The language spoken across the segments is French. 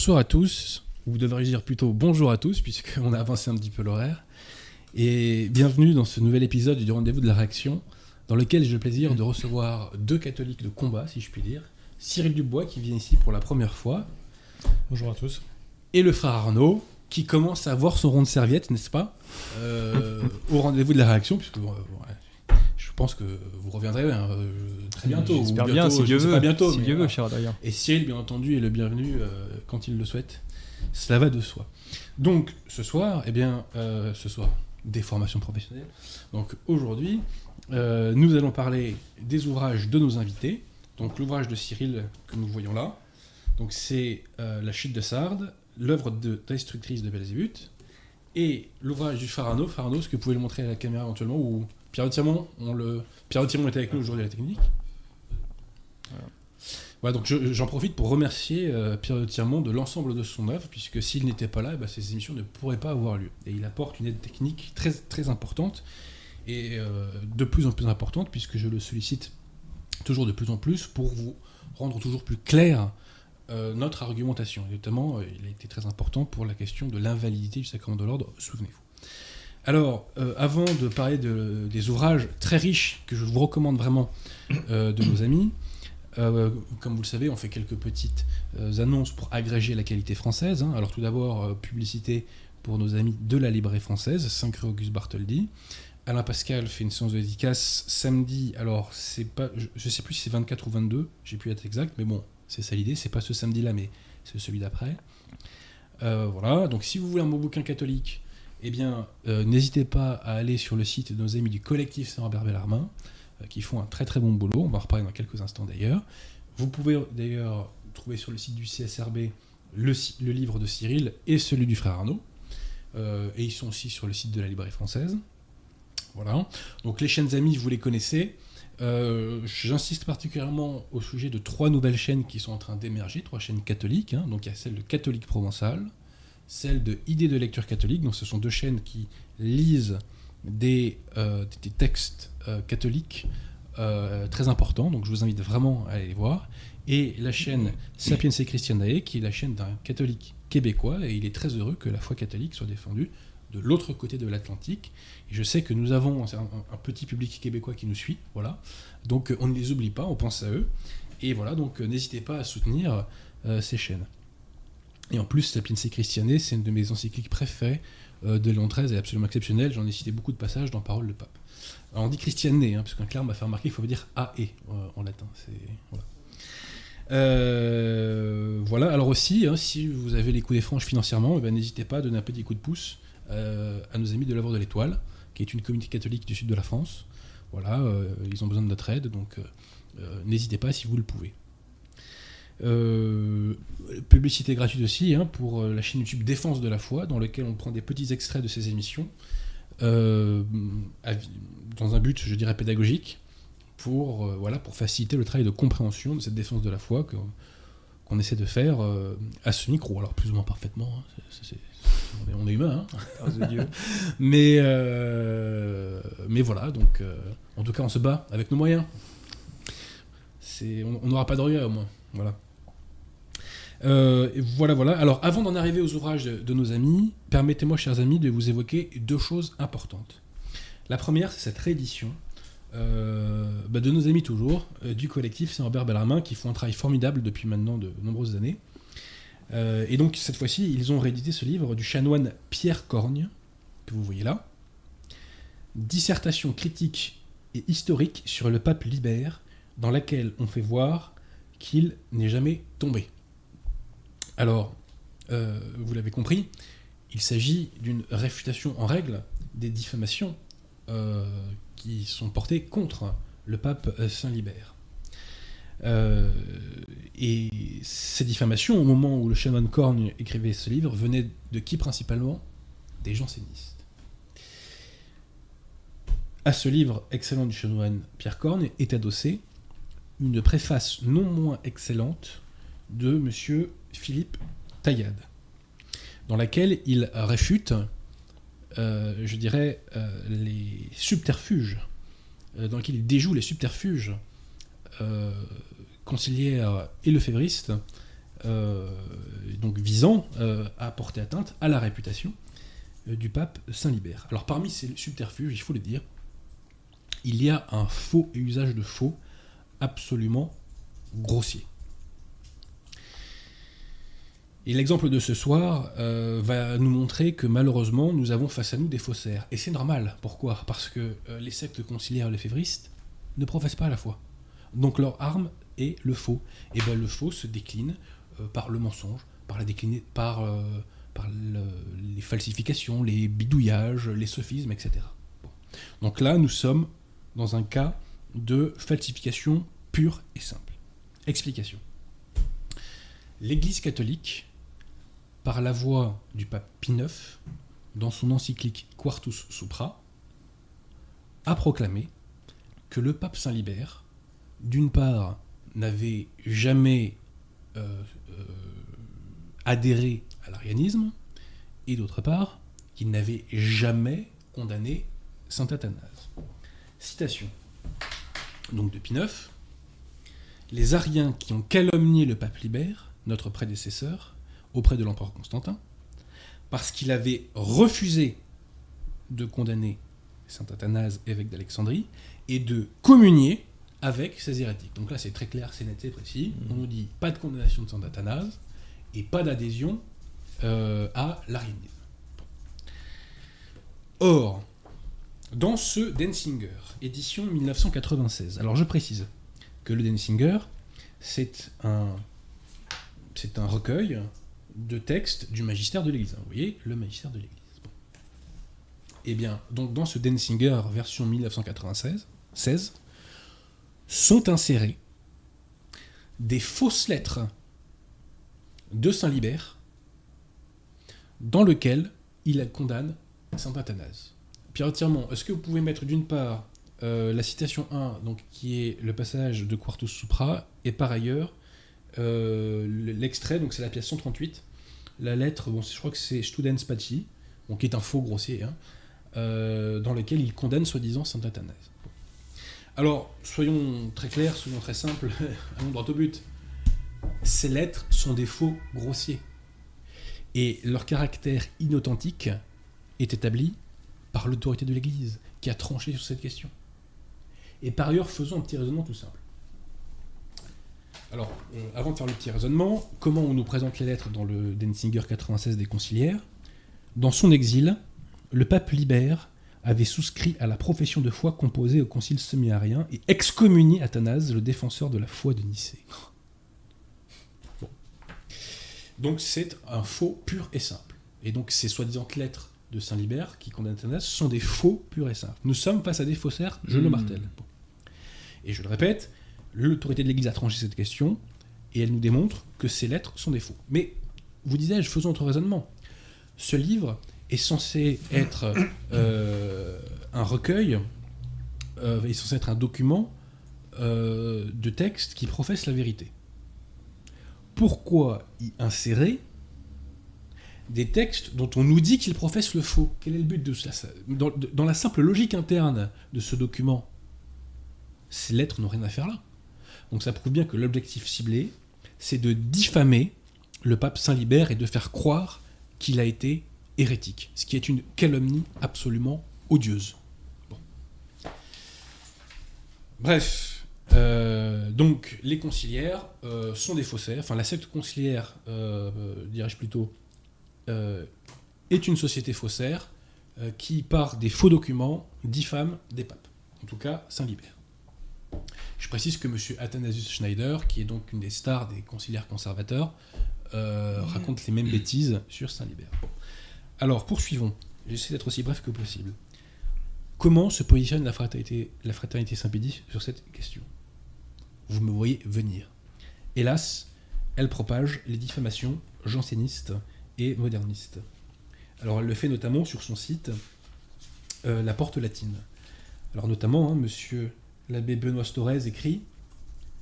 bonsoir à tous, ou vous devriez dire plutôt bonjour à tous, puisqu'on a avancé un petit peu l'horaire. Et bienvenue dans ce nouvel épisode du rendez-vous de la réaction, dans lequel j'ai le plaisir de recevoir deux catholiques de combat, si je puis dire. Cyril Dubois, qui vient ici pour la première fois, Bonjour à tous. et le frère Arnaud, qui commence à avoir son rond de serviette, n'est-ce pas euh, Au rendez-vous de la réaction, puisque euh, ouais, je pense que vous reviendrez hein, euh, très bientôt. J'espère bien, si Dieu veut. pas bientôt, si Dieu veut, cher d'ailleurs. Et Cyril, bien entendu, est le bienvenu euh, quand il le souhaite. Cela va de soi. Donc, ce soir, eh bien, euh, ce soir, des formations professionnelles. Donc, aujourd'hui, euh, nous allons parler des ouvrages de nos invités. Donc, l'ouvrage de Cyril que nous voyons là. Donc, c'est La chute de Sardes, l'œuvre de destructrice de Belzébuth, et l'ouvrage du Farano. Farano, est-ce que vous pouvez le montrer à la caméra éventuellement Ou Pierre Tirmont, on le... Pierre est avec nous aujourd'hui à la technique. Voilà, donc je- j'en profite pour remercier euh, Pierre de Tirmont de l'ensemble de son œuvre, puisque s'il n'était pas là, eh ben, ces émissions ne pourraient pas avoir lieu. Et il apporte une aide technique très, très importante, et euh, de plus en plus importante, puisque je le sollicite toujours de plus en plus pour vous rendre toujours plus clair euh, notre argumentation. Et notamment, euh, il a été très important pour la question de l'invalidité du sacrement de l'ordre, souvenez-vous. Alors, euh, avant de parler de- des ouvrages très riches que je vous recommande vraiment euh, de nos amis, euh, comme vous le savez, on fait quelques petites annonces pour agréger la qualité française. hein. Alors tout d'abord, publicité pour nos amis de la librairie française, 5 rue Auguste Bartholdi. Alain Pascal fait une séance de dédicace samedi. Alors c'est pas, je, je sais plus si c'est 24 ou 22, j'ai pu être exact, mais bon, c'est ça l'idée. C'est pas ce samedi-là, mais c'est celui d'après. Voilà. Donc si vous voulez un bon bouquin catholique, eh bien, euh, n'hésitez pas à aller sur le site de nos amis du collectif Saint-Robert Bellarmin euh, qui font un très très bon boulot. On va en reparler dans quelques instants d'ailleurs. Vous pouvez d'ailleurs trouver sur le site du CSRB le, livre de Cyril et celui du frère Arnaud. Euh, et ils sont aussi sur le site de la librairie française. Voilà. Donc les chaînes amies, vous les connaissez. J'insiste particulièrement au sujet de trois nouvelles chaînes qui sont en train d'émerger, trois chaînes catholiques. hein. Donc il y a celle de Catholique Provençal, celle de Idées de lecture catholique. Donc ce sont deux chaînes qui lisent des, euh, des textes euh, catholiques euh, très importants. Donc je vous invite vraiment à aller les voir. Et la chaîne Sapiens et Christianae, qui est la chaîne d'un catholique québécois. Et il est très heureux que la foi catholique soit défendue de l'autre côté de l'Atlantique. Et je sais que nous avons un, petit public québécois qui nous suit. Voilà. Donc on ne les oublie pas, on pense à eux. Et voilà, donc n'hésitez pas à soutenir ces chaînes. Et en plus, Sapiens et Christianae, c'est une de mes encycliques préférées euh, de Léon XIII, elle est absolument exceptionnelle. J'en ai cité beaucoup de passages dans Parole de Pape. Alors, on dit Christianae, hein, parce qu'un clerc m'a fait remarquer qu'il faut dire A et euh, en latin. Euh, voilà. Alors aussi, hein, si vous avez les coups des franges financièrement, eh ben, n'hésitez pas à donner un petit coup de pouce à nos amis de l'œuvre de l'Étoile, qui est une communauté catholique du sud de la France. Voilà, ils ont besoin de notre aide, donc n'hésitez pas si vous le pouvez. Euh, publicité gratuite aussi hein, pour euh, la chaîne YouTube Défense de la foi, dans laquelle on prend des petits extraits de ces émissions, euh, dans un but, je dirais, pédagogique, pour, euh, voilà, pour faciliter le travail de compréhension de cette défense de la foi que- qu'on essaie de faire à ce micro. Alors, plus ou moins parfaitement, hein, c'est- c'est- c'est- on, est, humain, hein. Dieu. mais, mais voilà, donc en tout cas, on se bat avec nos moyens. C'est, on n'aura pas de regrets au moins. Voilà. Euh, voilà, voilà. Alors, avant d'en arriver aux ouvrages de, nos amis, permettez-moi, chers amis, de vous évoquer deux choses importantes. La première, c'est cette réédition euh, bah, de nos amis toujours, euh, du collectif Saint-Robert Bellarmin, qui font un travail formidable depuis maintenant de nombreuses années. Et donc, cette fois-ci, ils ont réédité ce livre du chanoine Pierre Corgne, que vous voyez là. Dissertation critique et historique sur le pape Libère, dans laquelle on fait voir qu'il n'est jamais tombé. Alors, euh, vous l'avez compris, il s'agit d'une réfutation en règle des diffamations euh, qui sont portées contre le pape euh, Saint-Libert. Et ces diffamations, au moment où le chanoine Corgne écrivait ce livre, venaient de qui principalement? Des jansénistes. À ce livre excellent du chanoine Pierre Corne est adossée une préface non moins excellente de monsieur Philippe Taillade, dans laquelle il réfute, euh, je dirais, euh, les subterfuges, euh, dans lequel il déjoue les subterfuges conciliaires et lefévristes donc visant à porter atteinte à la réputation du pape Saint-Libert. Alors parmi ces subterfuges, il faut le dire, il y a un faux usage de faux absolument grossier. Et l'exemple de ce soir euh, va nous montrer que malheureusement, nous avons face à nous des faussaires. Et c'est normal. Pourquoi? Parce que euh, les sectes conciliaires les févristes ne professent pas la foi. Donc leur arme est le faux. Et bien le faux se décline euh, par le mensonge, par, la par les falsifications, les bidouillages, les sophismes, etc. Donc là, nous sommes dans un cas de falsification pure et simple. Explication. L'Église catholique par la voix du pape Pie IX, dans son encyclique Quartus Supra, a proclamé que le pape Saint-Libert, d'une part, n'avait jamais euh, euh, adhéré à l'arianisme, et d'autre part, qu'il n'avait jamais condamné Saint Athanase. Citation de Pie IX Les Ariens qui ont calomnié le pape Libère, notre prédécesseur, auprès de l'empereur Constantin, parce qu'il avait refusé de condamner saint Athanase, évêque d'Alexandrie, et de communier avec ces hérétiques. Donc là, c'est très clair, c'est net, c'est précis. Mmh. On nous dit pas de condamnation de saint Athanase et pas d'adhésion euh, à l'arianisme. Or, dans ce Densinger, édition 1996, alors je précise que le Densinger, c'est un, c'est un recueil de textes du magistère de l'Église. Vous voyez, le magistère de l'Église. Eh bien, donc dans ce Densinger version 1996, 16, sont insérées des fausses lettres de Saint Libert dans lequel il condamne Saint Athanase. Pierre Tirmont, est-ce que vous pouvez mettre d'une part euh, la citation 1, donc, qui est le passage de Quartus Supra, et par ailleurs euh, l'extrait, donc c'est la pièce 138, la lettre, bon, je crois que c'est Studenspachi, qui est un faux grossier, hein, euh, dans lequel il condamne soi-disant Saint Athanase. Alors, soyons très clairs, soyons très simples, allons droit au but. Ces lettres sont des faux grossiers. Et leur caractère inauthentique est établi par l'autorité de l'Église, qui a tranché sur cette question. Et par ailleurs, faisons un petit raisonnement tout simple. Alors, euh, avant de faire le petit raisonnement, comment on nous présente les lettres dans le Denzinger 96 des conciliaires? Dans son exil, le pape Libère avait souscrit à la profession de foi composée au concile semi-arien et excommunié Athanase, le défenseur de la foi de Nicée. Donc c'est un faux pur et simple. Et donc ces soi-disant lettres de Saint-Libert qui condamnent Athanase sont des faux purs et simples. Nous sommes face à des faussaires, je le hmm. martèle. Et je le répète, l'autorité de l'Église a tranché cette question, et elle nous démontre que ces lettres sont des faux. Mais, vous disais-je, faisons notre raisonnement. Ce livre est censé être euh, un recueil, euh, est censé être un document euh, de texte qui professe la vérité. Pourquoi y insérer des textes dont on nous dit qu'ils professent le faux? Quel est le but de ça? Dans la simple logique interne de ce document, ces lettres n'ont rien à faire là. Donc ça prouve bien que l'objectif ciblé, c'est de diffamer le pape Saint-Libert et de faire croire qu'il a été hérétique, ce qui est une calomnie absolument odieuse. Bref, euh, donc les conciliaires euh, sont des faussaires, enfin la secte conciliaire, euh, dirais-je plutôt, est une société faussaire qui, par des faux documents, diffame des papes, en tout cas Saint-Libert. Je précise que M. Athanasius Schneider, qui est donc une des stars des conciliaires conservateurs, euh, raconte les mêmes bêtises sur Saint-Libert. Alors, poursuivons. J'essaie d'être aussi bref que possible. Comment se positionne la fraternité, la fraternité Saint-Pédis sur cette question? Vous me voyez venir. Hélas, elle propage les diffamations jansénistes et modernistes. Alors, elle le fait notamment sur son site euh, La Porte Latine. Alors, notamment, hein, monsieur l'abbé Benoît Storez écrit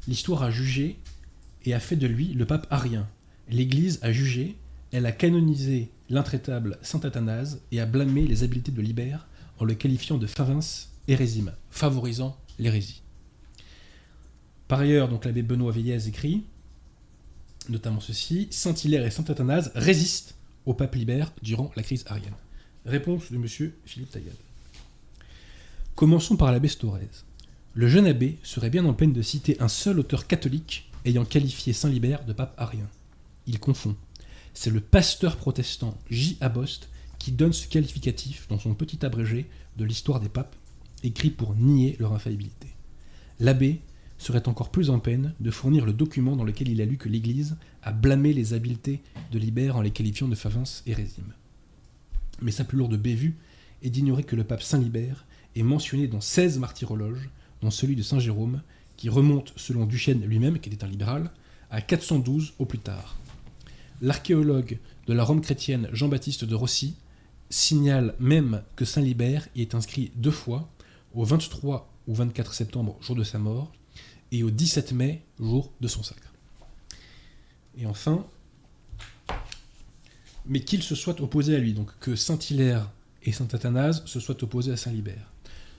L'histoire a jugé et a fait de lui le pape arien. L'Église a jugé, elle a canonisé l'intraitable saint Athanase et a blâmé les habiletés de Libère en le qualifiant de favins hérésime, favorisant l'hérésie. Par ailleurs, donc l'abbé Benoît Veillez écrit Notamment ceci Saint-Hilaire et Saint-Athanase résistent au pape libère durant la crise arienne. Réponse de M. Philippe Taillade. Commençons par l'abbé Storez. Le jeune abbé serait bien en peine de citer un seul auteur catholique ayant qualifié Saint Libère de pape arien. Il confond. C'est le pasteur protestant J. Abost qui donne ce qualificatif dans son petit abrégé de l'histoire des papes, écrit pour nier leur infaillibilité. L'abbé serait encore plus en peine de fournir le document dans lequel il a lu que l'Église a blâmé les habiletés de Libère en les qualifiant de favence et résime. Mais sa plus lourde bévue est d'ignorer que le pape Saint Libère est mentionné dans 16 martyrologes, dont celui de Saint Jérôme, qui remonte, selon Duchesne lui-même, qui était un libéral, à 412 au plus tard. L'archéologue de la Rome chrétienne Jean-Baptiste de Rossi signale même que Saint Libère y est inscrit deux fois, au 23 ou 24 septembre, jour de sa mort, et au 17 mai, jour de son sacre. Et enfin, mais qu'il se soit opposé à lui, donc que Saint Hilaire et Saint Athanase se soient opposés à Saint Libère.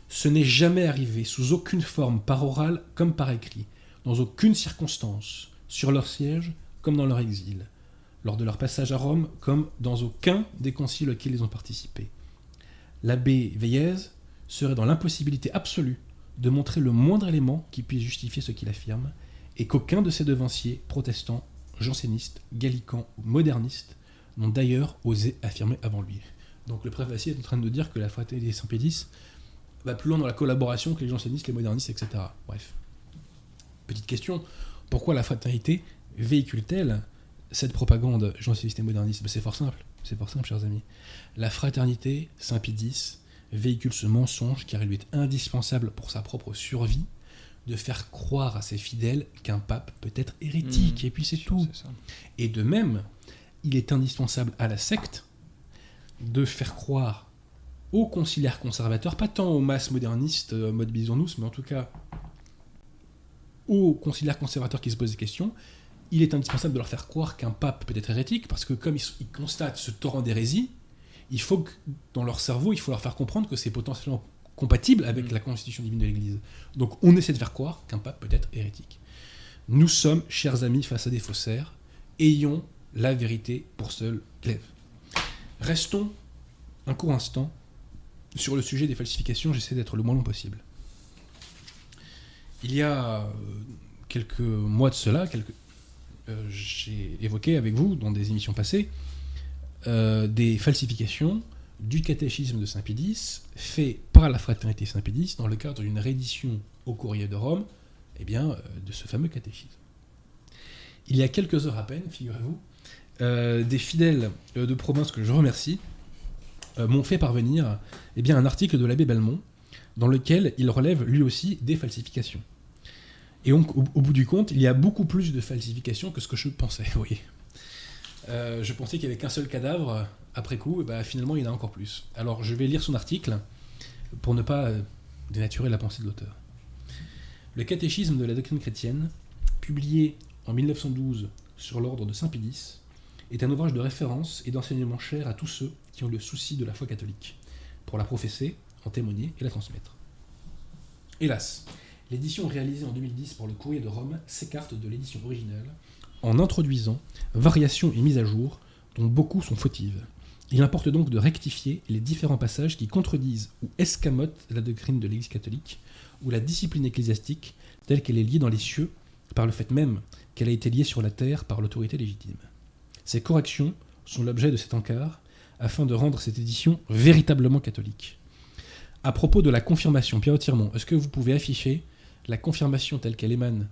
Ce n'est jamais arrivé sous aucune forme, par oral comme par écrit, dans aucune circonstance, sur leur siège comme dans leur exil, lors de leur passage à Rome comme dans aucun des conciles auxquels ils ont participé. L'abbé Veillez serait dans l'impossibilité absolue de montrer le moindre élément qui puisse justifier ce qu'il affirme, et qu'aucun de ses devanciers, protestants, jansénistes, gallicans ou modernistes, n'ont d'ailleurs osé affirmer avant lui. Donc le préfacier est en train de dire que la fraternité des Saint-Pédis va plus loin dans la collaboration que les jansénistes, les modernistes, etc. Bref. Petite question, pourquoi la fraternité véhicule-t-elle cette propagande janséniste et moderniste? Ben, C'est fort simple, c'est fort simple, chers amis. La fraternité Saint-Pédis véhicule ce mensonge car il lui est indispensable pour sa propre survie de faire croire à ses fidèles qu'un pape peut être hérétique, mmh. et puis c'est tout. Et de même, il est indispensable à la secte de faire croire aux conciliaires conservateurs, pas tant aux masses modernistes euh, mode bisounours, mais en tout cas aux conciliaires conservateurs qui se posent des questions, il est indispensable de leur faire croire qu'un pape peut être hérétique, parce que comme ils, constatent ce torrent d'hérésie, il faut que dans leur cerveau, il faut leur faire comprendre que c'est potentiellement compatible avec mm. la constitution divine de l'Église. Donc on essaie de faire croire qu'un pape peut être hérétique. Nous sommes, chers amis, face à des faussaires, ayons la vérité pour seul glaive. Restons un court instant sur le sujet des falsifications, j'essaie d'être le moins long possible. Il y a euh, quelques mois de cela, euh, j'ai évoqué avec vous dans des émissions passées euh, des falsifications du catéchisme de Saint-Pédis fait par la fraternité Saint-Pédis dans le cadre d'une réédition au courrier de Rome eh bien, de ce fameux catéchisme. Il y a quelques heures à peine, figurez-vous, des fidèles de province que je remercie m'ont fait parvenir eh bien, un article de l'abbé Belmont dans lequel il relève lui aussi des falsifications. Et donc, au, bout du compte, il y a beaucoup plus de falsifications que ce que je pensais, oui. Euh, je pensais qu'il n'y avait qu'un seul cadavre, après coup, et bah, finalement il y en a encore plus. Alors je vais lire son article pour ne pas euh, dénaturer la pensée de l'auteur. Le catéchisme de la doctrine chrétienne, publié en 1912 sur l'ordre de Saint-Pédis, est un ouvrage de référence et d'enseignement cher à tous ceux le souci de la foi catholique, pour la professer, en témoigner et la transmettre. Hélas, l'édition réalisée en 2010 par le Courrier de Rome s'écarte de l'édition originale en introduisant variations et mises à jour dont beaucoup sont fautives. Il importe donc de rectifier les différents passages qui contredisent ou escamotent la doctrine de l'Église catholique ou la discipline ecclésiastique telle qu'elle est liée dans les cieux par le fait même qu'elle a été liée sur la terre par l'autorité légitime. Ces corrections sont l'objet de cet encart afin de rendre cette édition véritablement catholique. À propos de la confirmation, Pierre Tirmont, est-ce que vous pouvez afficher la confirmation telle qu'elle émane,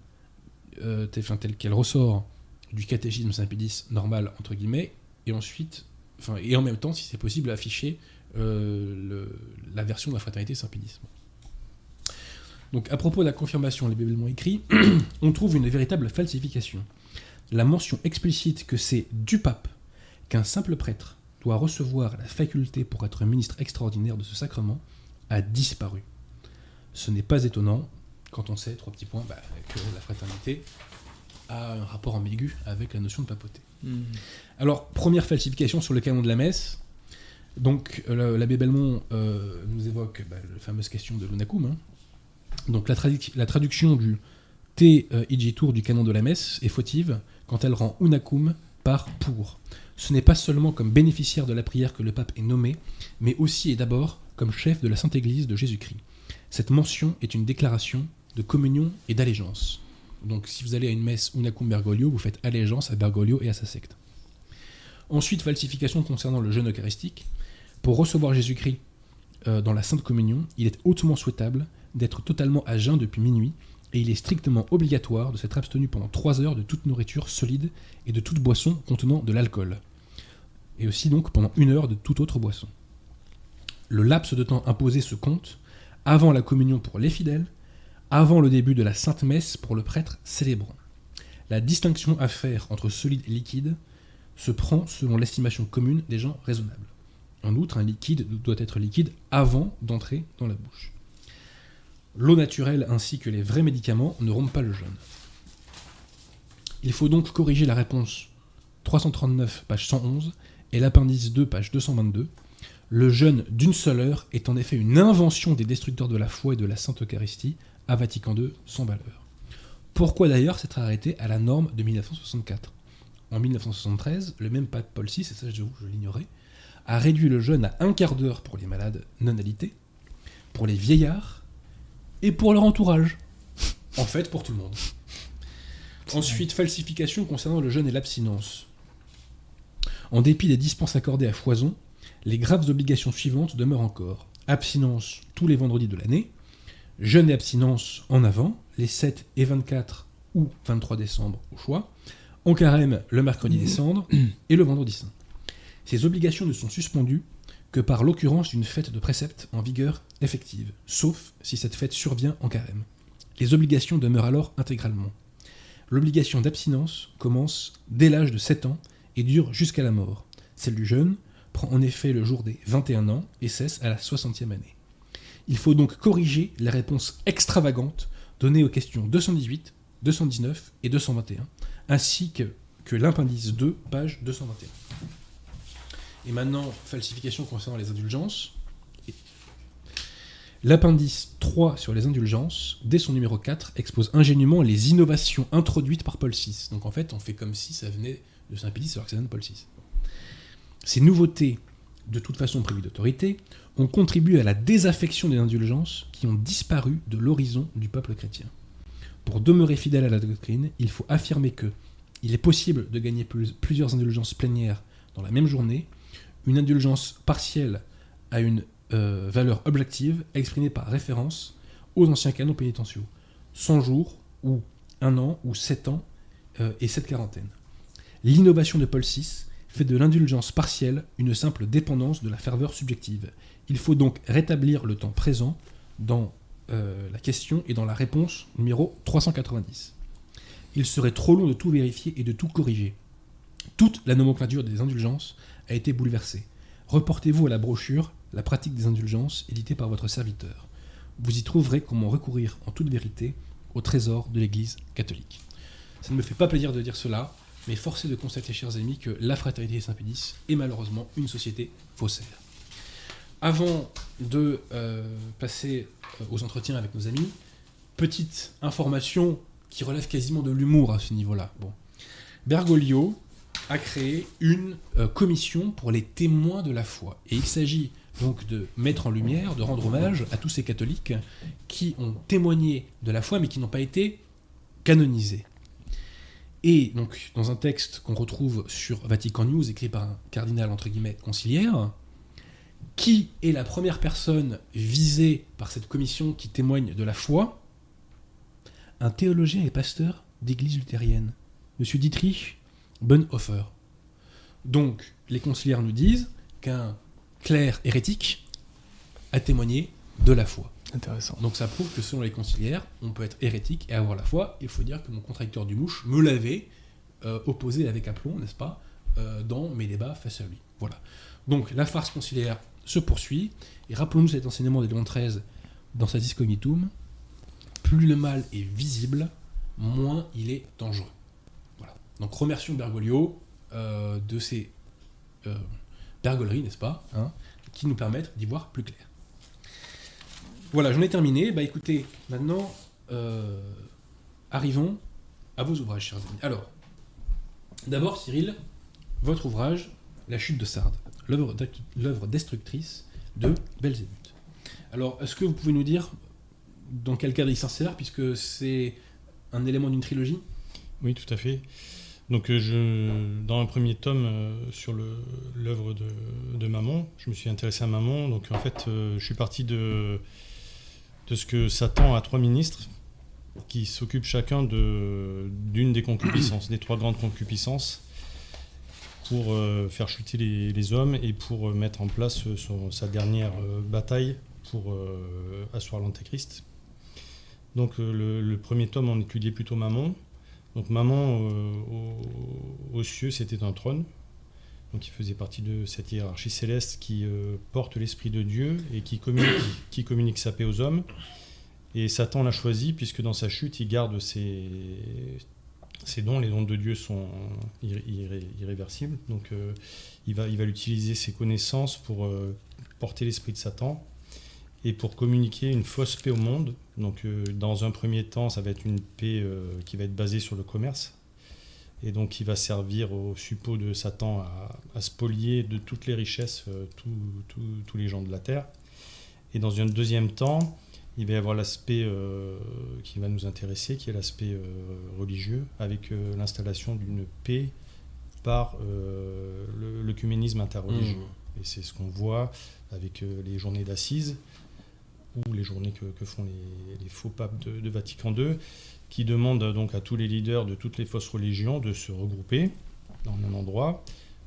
euh, telle, qu'elle ressort du catéchisme Saint-Pédis normal, entre guillemets, et ensuite, enfin, et en même temps, si c'est possible, afficher euh, la version de la fraternité Saint-Pédis. Donc, à propos de la confirmation, les bébélements écrits, on trouve une véritable falsification la mention explicite que c'est du pape qu'un simple prêtre doit recevoir la faculté pour être ministre extraordinaire de ce sacrement a disparu. Ce n'est pas étonnant quand on sait, trois petits points, bah, que la fraternité a un rapport ambigu avec la notion de papauté. Hmm. Alors, première falsification sur le canon de la messe. Donc, l'abbé Belmont euh, nous évoque bah, la fameuse question de l'onacum. Hein. Donc, la, la, traduction du Te euh, du canon de la messe est fautive quand elle rend unacum par pour. Ce n'est pas seulement comme bénéficiaire de la prière que le pape est nommé, mais aussi et d'abord comme chef de la Sainte Église de Jésus-Christ. Cette mention est une déclaration de communion et d'allégeance. Donc si vous allez à une messe unacum Bergoglio, vous faites allégeance à Bergoglio et à sa secte. Ensuite, falsification concernant le jeûne eucharistique. Pour recevoir Jésus-Christ euh, dans la Sainte Communion, il est hautement souhaitable d'être totalement à jeun depuis minuit, et il est strictement obligatoire de s'être abstenu pendant 3 heures de toute nourriture solide et de toute boisson contenant de l'alcool. Et aussi donc pendant une heure de toute autre boisson. Le laps de temps imposé se compte avant la communion pour les fidèles, avant le début de la Sainte Messe pour le prêtre célébrant. La distinction à faire entre solide et liquide se prend selon l'estimation commune des gens raisonnables. En outre, un liquide doit être liquide avant d'entrer dans la bouche. L'eau naturelle ainsi que les vrais médicaments ne rompent pas le jeûne. Il faut donc corriger la réponse 339, page 111, et l'appendice 2, page 222. Le jeûne d'une seule heure est en effet une invention des destructeurs de la foi et de la Sainte Eucharistie à Vatican II, sans valeur. Pourquoi d'ailleurs s'être arrêté à la norme de 1964 En 1973, le même pape Paul VI, et ça je, je l'ignorais, a réduit le jeûne à un quart d'heure pour les malades non alités, pour les vieillards et pour leur entourage. En fait, pour tout le monde. Ensuite, falsification concernant le jeûne et l'abstinence. En dépit des dispenses accordées à foison, les graves obligations suivantes demeurent encore. Abstinence tous les vendredis de l'année, jeûne et abstinence en avant, les 7 et 24 ou 23 décembre au choix, en carême le mercredi décembre et le vendredi saint. Ces obligations ne sont suspendues que par l'occurrence d'une fête de précepte en vigueur effective, sauf si cette fête survient en carême. Les obligations demeurent alors intégralement. L'obligation d'abstinence commence dès l'âge de 7 ans et dure jusqu'à la mort. Celle du jeûne prend en effet le jour des 21 ans et cesse à la 60e année. Il faut donc corriger les réponses extravagantes données aux questions 218, 219 et 221, ainsi que, que l'appendice 2, page 221. Et maintenant, falsification concernant les indulgences. L'appendice 3 sur les indulgences, dès son numéro 4, expose ingénument les innovations introduites par Paul VI. Donc en fait, on fait comme si ça venait de Saint-Pédis alors que de Paul VI. Ces nouveautés, de toute façon prévues d'autorité, ont contribué à la désaffection des indulgences qui ont disparu de l'horizon du peuple chrétien. Pour demeurer fidèle à la doctrine, il faut affirmer que il est possible de gagner plusieurs indulgences plénières dans la même journée une indulgence partielle a une euh, valeur objective exprimée par référence aux anciens canons pénitentiaux. 100 jours, ou 1 an, ou 7 ans, euh, et 7 quarantaines. L'innovation de Paul VI fait de l'indulgence partielle une simple dépendance de la ferveur subjective. Il faut donc rétablir le temps présent dans euh, la question et dans la réponse numéro 390. Il serait trop long de tout vérifier et de tout corriger. Toute la nomenclature des indulgences a été bouleversé. Reportez-vous à la brochure La pratique des indulgences, éditée par votre serviteur. Vous y trouverez comment recourir en toute vérité au trésor de l'Église catholique. Ça ne me fait pas plaisir de dire cela, mais force de constater, chers amis, que la fraternité Saint-Pédis est malheureusement une société faussaire. Avant de euh, passer euh, aux entretiens avec nos amis, petite information qui relève quasiment de l'humour à ce niveau-là. Bon. Bergoglio, a créé une euh, commission pour les témoins de la foi. Et il s'agit donc de mettre en lumière, de rendre hommage à tous ces catholiques qui ont témoigné de la foi mais qui n'ont pas été canonisés. Et donc, dans un texte qu'on retrouve sur Vatican News, écrit par un cardinal entre guillemets conciliaire, qui est la première personne visée par cette commission qui témoigne de la foi? Un théologien et pasteur d'église luthérienne, Monsieur Dietrich Bonhoeffer. Donc, les conciliaires nous disent qu'un clerc hérétique a témoigné de la foi. Intéressant. Donc ça prouve que selon les conciliaires, on peut être hérétique et avoir la foi. Il faut dire que mon contracteur du mouche me l'avait euh, opposé avec aplomb, n'est-ce pas, euh, dans mes débats face à lui. Voilà. Donc la farce conciliaire se poursuit. Et rappelons-nous cet enseignement de Léon XIII dans sa Discognitum. Plus le mal est visible, moins il est dangereux. Donc remercions Bergoglio euh, de ces bergoleries, n'est-ce pas, hein, qui nous permettent d'y voir plus clair. Voilà, j'en ai terminé. Bah écoutez, maintenant, euh, arrivons à vos ouvrages, chers amis. Alors, d'abord, Cyril, votre ouvrage, La chute de Sardes, l'œuvre destructrice de Belzébuth. Alors, est-ce que vous pouvez nous dire dans quel cadre il s'insère, puisque c'est un élément d'une trilogie? Oui, tout à fait. Donc, euh, je, dans un premier tome euh, sur l'œuvre de, de je me suis intéressé à Mammon. Donc, en fait, je suis parti de, de ce que Satan a trois ministres qui s'occupent chacun de- d'une des concupiscences, des trois grandes concupiscences, pour euh, faire chuter les, les hommes et pour euh, mettre en place euh, son- sa dernière bataille pour asseoir l'Antéchrist. Donc, le, premier tome, on étudiait plutôt Mammon. Donc au- aux cieux, c'était un trône. Donc il faisait partie de cette hiérarchie céleste qui euh, porte l'esprit de Dieu et qui communique, sa paix aux hommes. Et Satan l'a choisi puisque dans sa chute, il garde ses, dons. Les dons de Dieu sont irré- irré- irréversibles. Donc euh, il va, il utiliser ses connaissances pour euh, porter l'esprit de Satan et pour communiquer une fausse paix au monde. Donc, dans un premier temps, ça va être une paix qui va être basée sur le commerce. Et donc, qui va servir au suppôt de Satan à, à spolier de toutes les richesses euh, tous- les gens de la terre. Et dans un deuxième temps, il va y avoir l'aspect euh, qui va nous intéresser, qui est l'aspect euh, religieux, avec l'installation d'une paix par l'œcuménisme interreligieux. Mmh. Et c'est ce qu'on voit avec les journées d'assises ou les journées que, que font les, les faux papes de, de Vatican II, qui demandent euh, donc à tous les leaders de toutes les fausses religions de se regrouper dans un endroit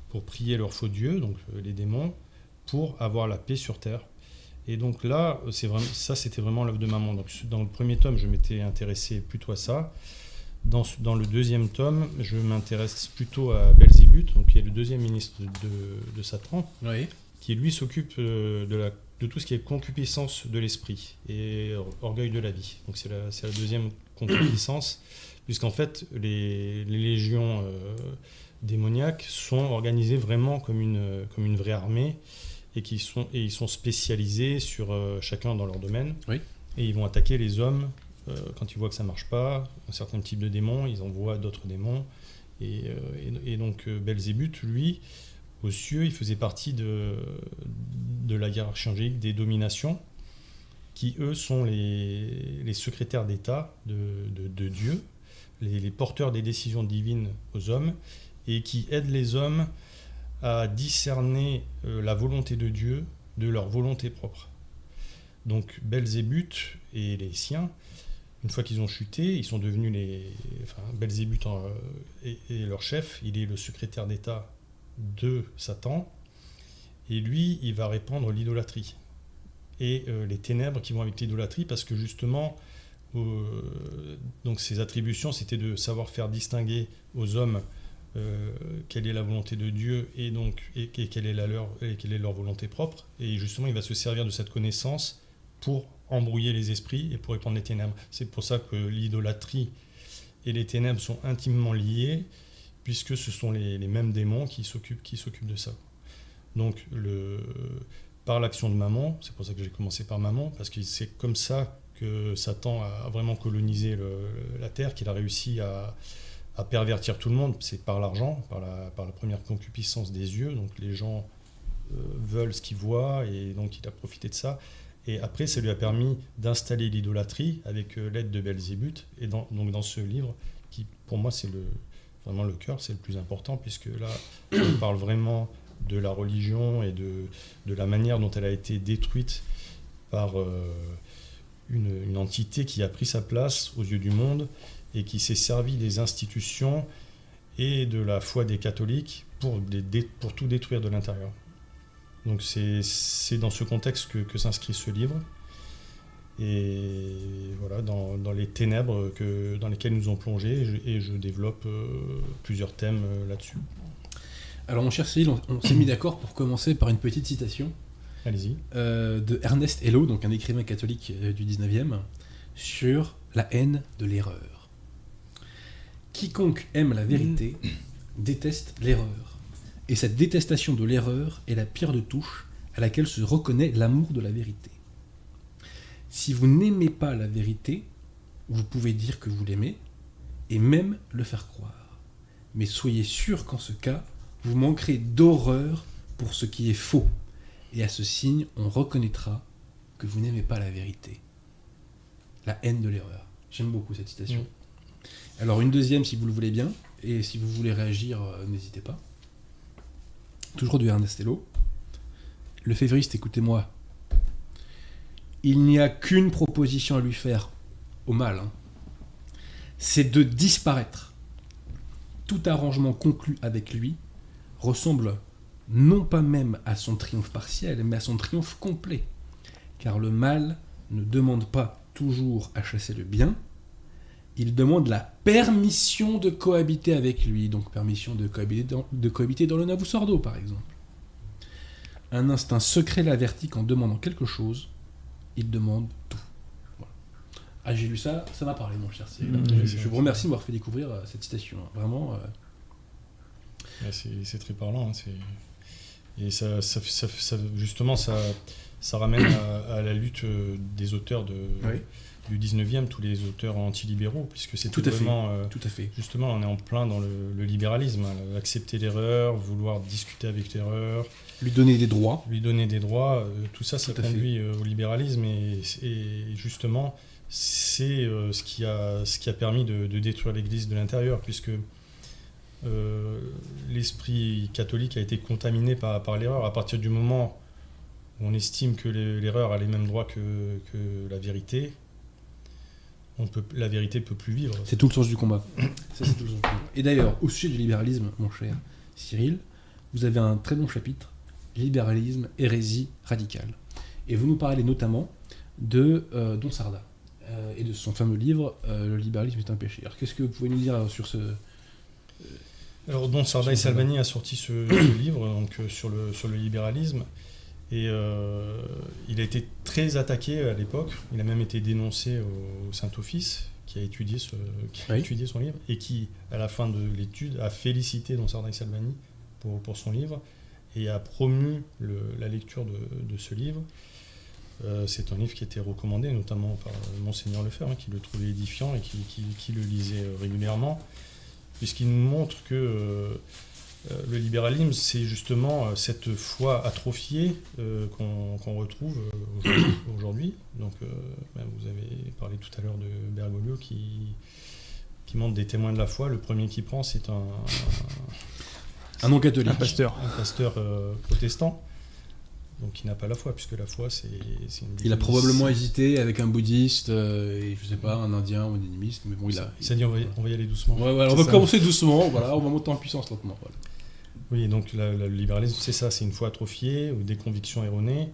pour prier leurs faux dieux, donc euh, les démons, pour avoir la paix sur terre. Et donc là, euh, c'est vraiment, ça c'était vraiment l'œuvre de maman. Donc dans le premier tome, je m'étais intéressé plutôt à ça. Dans, dans le deuxième tome, je m'intéresse plutôt à Belzébuth, donc qui est le deuxième ministre de, de Satan, Oui. qui lui s'occupe de, la, de tout ce qui est concupiscence de l'esprit et or- orgueil de la vie. Donc c'est la, c'est la deuxième concupiscence, puisqu'en fait les, les légions euh, démoniaques sont organisées vraiment comme une, comme une vraie armée et, qui sont, et ils sont spécialisés sur euh, chacun dans leur domaine. Oui. Et ils vont attaquer les hommes euh, quand ils voient que ça marche pas, un certain type de démons, ils envoient d'autres démons. Et, et- et donc Belzébuth, lui, aux cieux, il faisait partie de, de la hiérarchie angélique des dominations, qui eux sont les, secrétaires d'État de, Dieu, les, porteurs des décisions divines aux hommes, et qui aident les hommes à discerner euh, la volonté de Dieu de leur volonté propre. Donc Belzébuth et les siens, une fois qu'ils ont chuté, ils sont devenus les. Enfin, Belzébuth et, et leur chef, il est le secrétaire d'État de Satan, et lui, il va répandre l'idolâtrie et euh, les ténèbres qui vont avec l'idolâtrie, parce que justement, euh, donc ses attributions, c'était de savoir faire distinguer aux hommes euh, quelle est la volonté de Dieu et donc et, quelle est la leur et quelle est leur volonté propre. Et justement, il va se servir de cette connaissance pour embrouiller les esprits et pour répandre les ténèbres. C'est pour ça que l'idolâtrie et les ténèbres sont intimement liés, puisque ce sont les, les mêmes démons qui s'occupent qui s'occupent de ça. Donc, le, par l'action de Maman, c'est pour ça que j'ai commencé par Maman, parce que c'est comme ça que Satan a vraiment colonisé la terre, qu'il a réussi à, pervertir tout le monde. C'est par l'argent, par la, première concupiscence des yeux. Donc, les gens euh, veulent ce qu'ils voient, et donc il a profité de ça. Et après, ça lui a permis d'installer l'idolâtrie avec euh, l'aide de Belzébuth. Et donc dans ce livre, qui pour moi c'est vraiment le cœur, c'est le plus important, puisque là, on parle vraiment de la religion et de, la manière dont elle a été détruite par euh, une, entité qui a pris sa place aux yeux du monde et qui s'est servi des institutions et de la foi des catholiques pour, tout détruire de l'intérieur. Donc c'est dans ce contexte que, s'inscrit ce livre. Et voilà, dans, les ténèbres dans lesquelles nous ont plongé, et je, et je développe euh, plusieurs thèmes euh, là-dessus. Alors, mon cher Cyril, on, on s'est mis d'accord pour commencer par une petite citation Allez-y. euh, de Ernest Hello, donc un écrivain catholique euh, du 19e, sur la haine de l'erreur. Quiconque aime la vérité déteste l'erreur. Et cette détestation de l'erreur est la pierre de touche à laquelle se reconnaît l'amour de la vérité. Si vous n'aimez pas la vérité, vous pouvez dire que vous l'aimez, et même le faire croire. Mais soyez sûr qu'en ce cas, vous manquerez d'horreur pour ce qui est faux, et à ce signe, on reconnaîtra que vous n'aimez pas la vérité. La haine de l'erreur. J'aime beaucoup cette citation. Mm. Alors une deuxième si vous le voulez bien, et si vous voulez réagir, euh, n'hésitez pas. Toujours du Ernestello. Le févriste, écoutez-moi. Il n'y a qu'une proposition à lui faire, au mal. hein. C'est de disparaître. Tout arrangement conclu avec lui ressemble non pas même à son triomphe partiel, mais à son triomphe complet. Car le mal ne demande pas toujours à chasser le bien, il demande la permission de cohabiter avec lui, donc permission de cohabiter dans, de cohabiter dans le Navusordo par exemple. Un instinct secret l'avertit qu'en demandant quelque chose, il demande tout. Voilà. Ah, j'ai lu ça, ça m'a parlé, mon cher Cyril. Mmh, je, vous remercie de m'avoir fait découvrir euh, cette citation. hein. Vraiment, euh, c'est c'est très parlant. hein, Et ça, ça- ça- ça- justement, ça, ça ramène à, à la lutte euh, des auteurs de, Oui. du 19e, tous les auteurs anti-libéraux, puisque c'est Tout à fait. euh, tout à fait. Justement, on est en plein dans le, le libéralisme, hein, accepter l'erreur, vouloir discuter avec l'erreur, Lui donner des droits. lui donner des droits, euh, tout ça, ça Tout conduit euh, au libéralisme et, et justement, c'est ce, qui a, ce qui a permis de, de détruire l'Église de l'intérieur, puisque euh, l'esprit catholique a été contaminé par, par l'erreur. À partir du moment où on estime que l'erreur a les mêmes droits que, que la vérité, on peut, la vérité ne peut plus vivre. C'est tout le sens du combat. Ça, c'est tout le sens du combat. Et d'ailleurs, au sujet du libéralisme, mon cher Cyril, vous avez un très bon chapitre, Libéralisme, hérésie radicale. Et vous nous parlez notamment de euh, Don Sarda euh, et de son fameux livre euh, Le libéralisme est un péché. Alors qu'est-ce que vous pouvez nous dire sur ce... Alors, Don Sarda et Sur le Salvani a sorti ce, ce livre donc, euh, sur, le, sur le libéralisme. Et euh, il a été très attaqué à l'époque. Il a même été dénoncé au Saint-Office, qui a, étudié ce, qui a Oui. étudié son livre, et qui, à la fin de l'étude, a félicité Don Sarda et Salvani pour, pour son livre, et a promu le- la lecture de, de ce livre. Euh, c'est un livre qui était recommandé, notamment par Monseigneur Lefebvre, hein, qui le trouvait édifiant et qui, qui- qui le lisait régulièrement puisqu'il nous montre que euh, le libéralisme, c'est justement euh, cette foi atrophiée euh, qu'on retrouve aujourd'hui-. Donc, euh, ben, vous avez parlé tout à l'heure de Bergoglio qui, qui montre des témoins de la foi. Le premier qui prend, c'est un, Un non catholique. Un pasteur. un pasteur euh, protestant, donc qui n'a pas la foi, puisque la foi, c'est une Il a probablement hésité avec un bouddhiste, euh, et je sais pas, un indien ou un animiste, mais bon, il a... Il s'est dit, on va, y- on va y aller doucement. Ouais, ouais, on va ça. commencer doucement, voilà, on va monter en puissance lentement. voilà. Oui, donc la- la- le libéralisme, c'est ça, c'est une foi atrophiée ou des convictions erronées.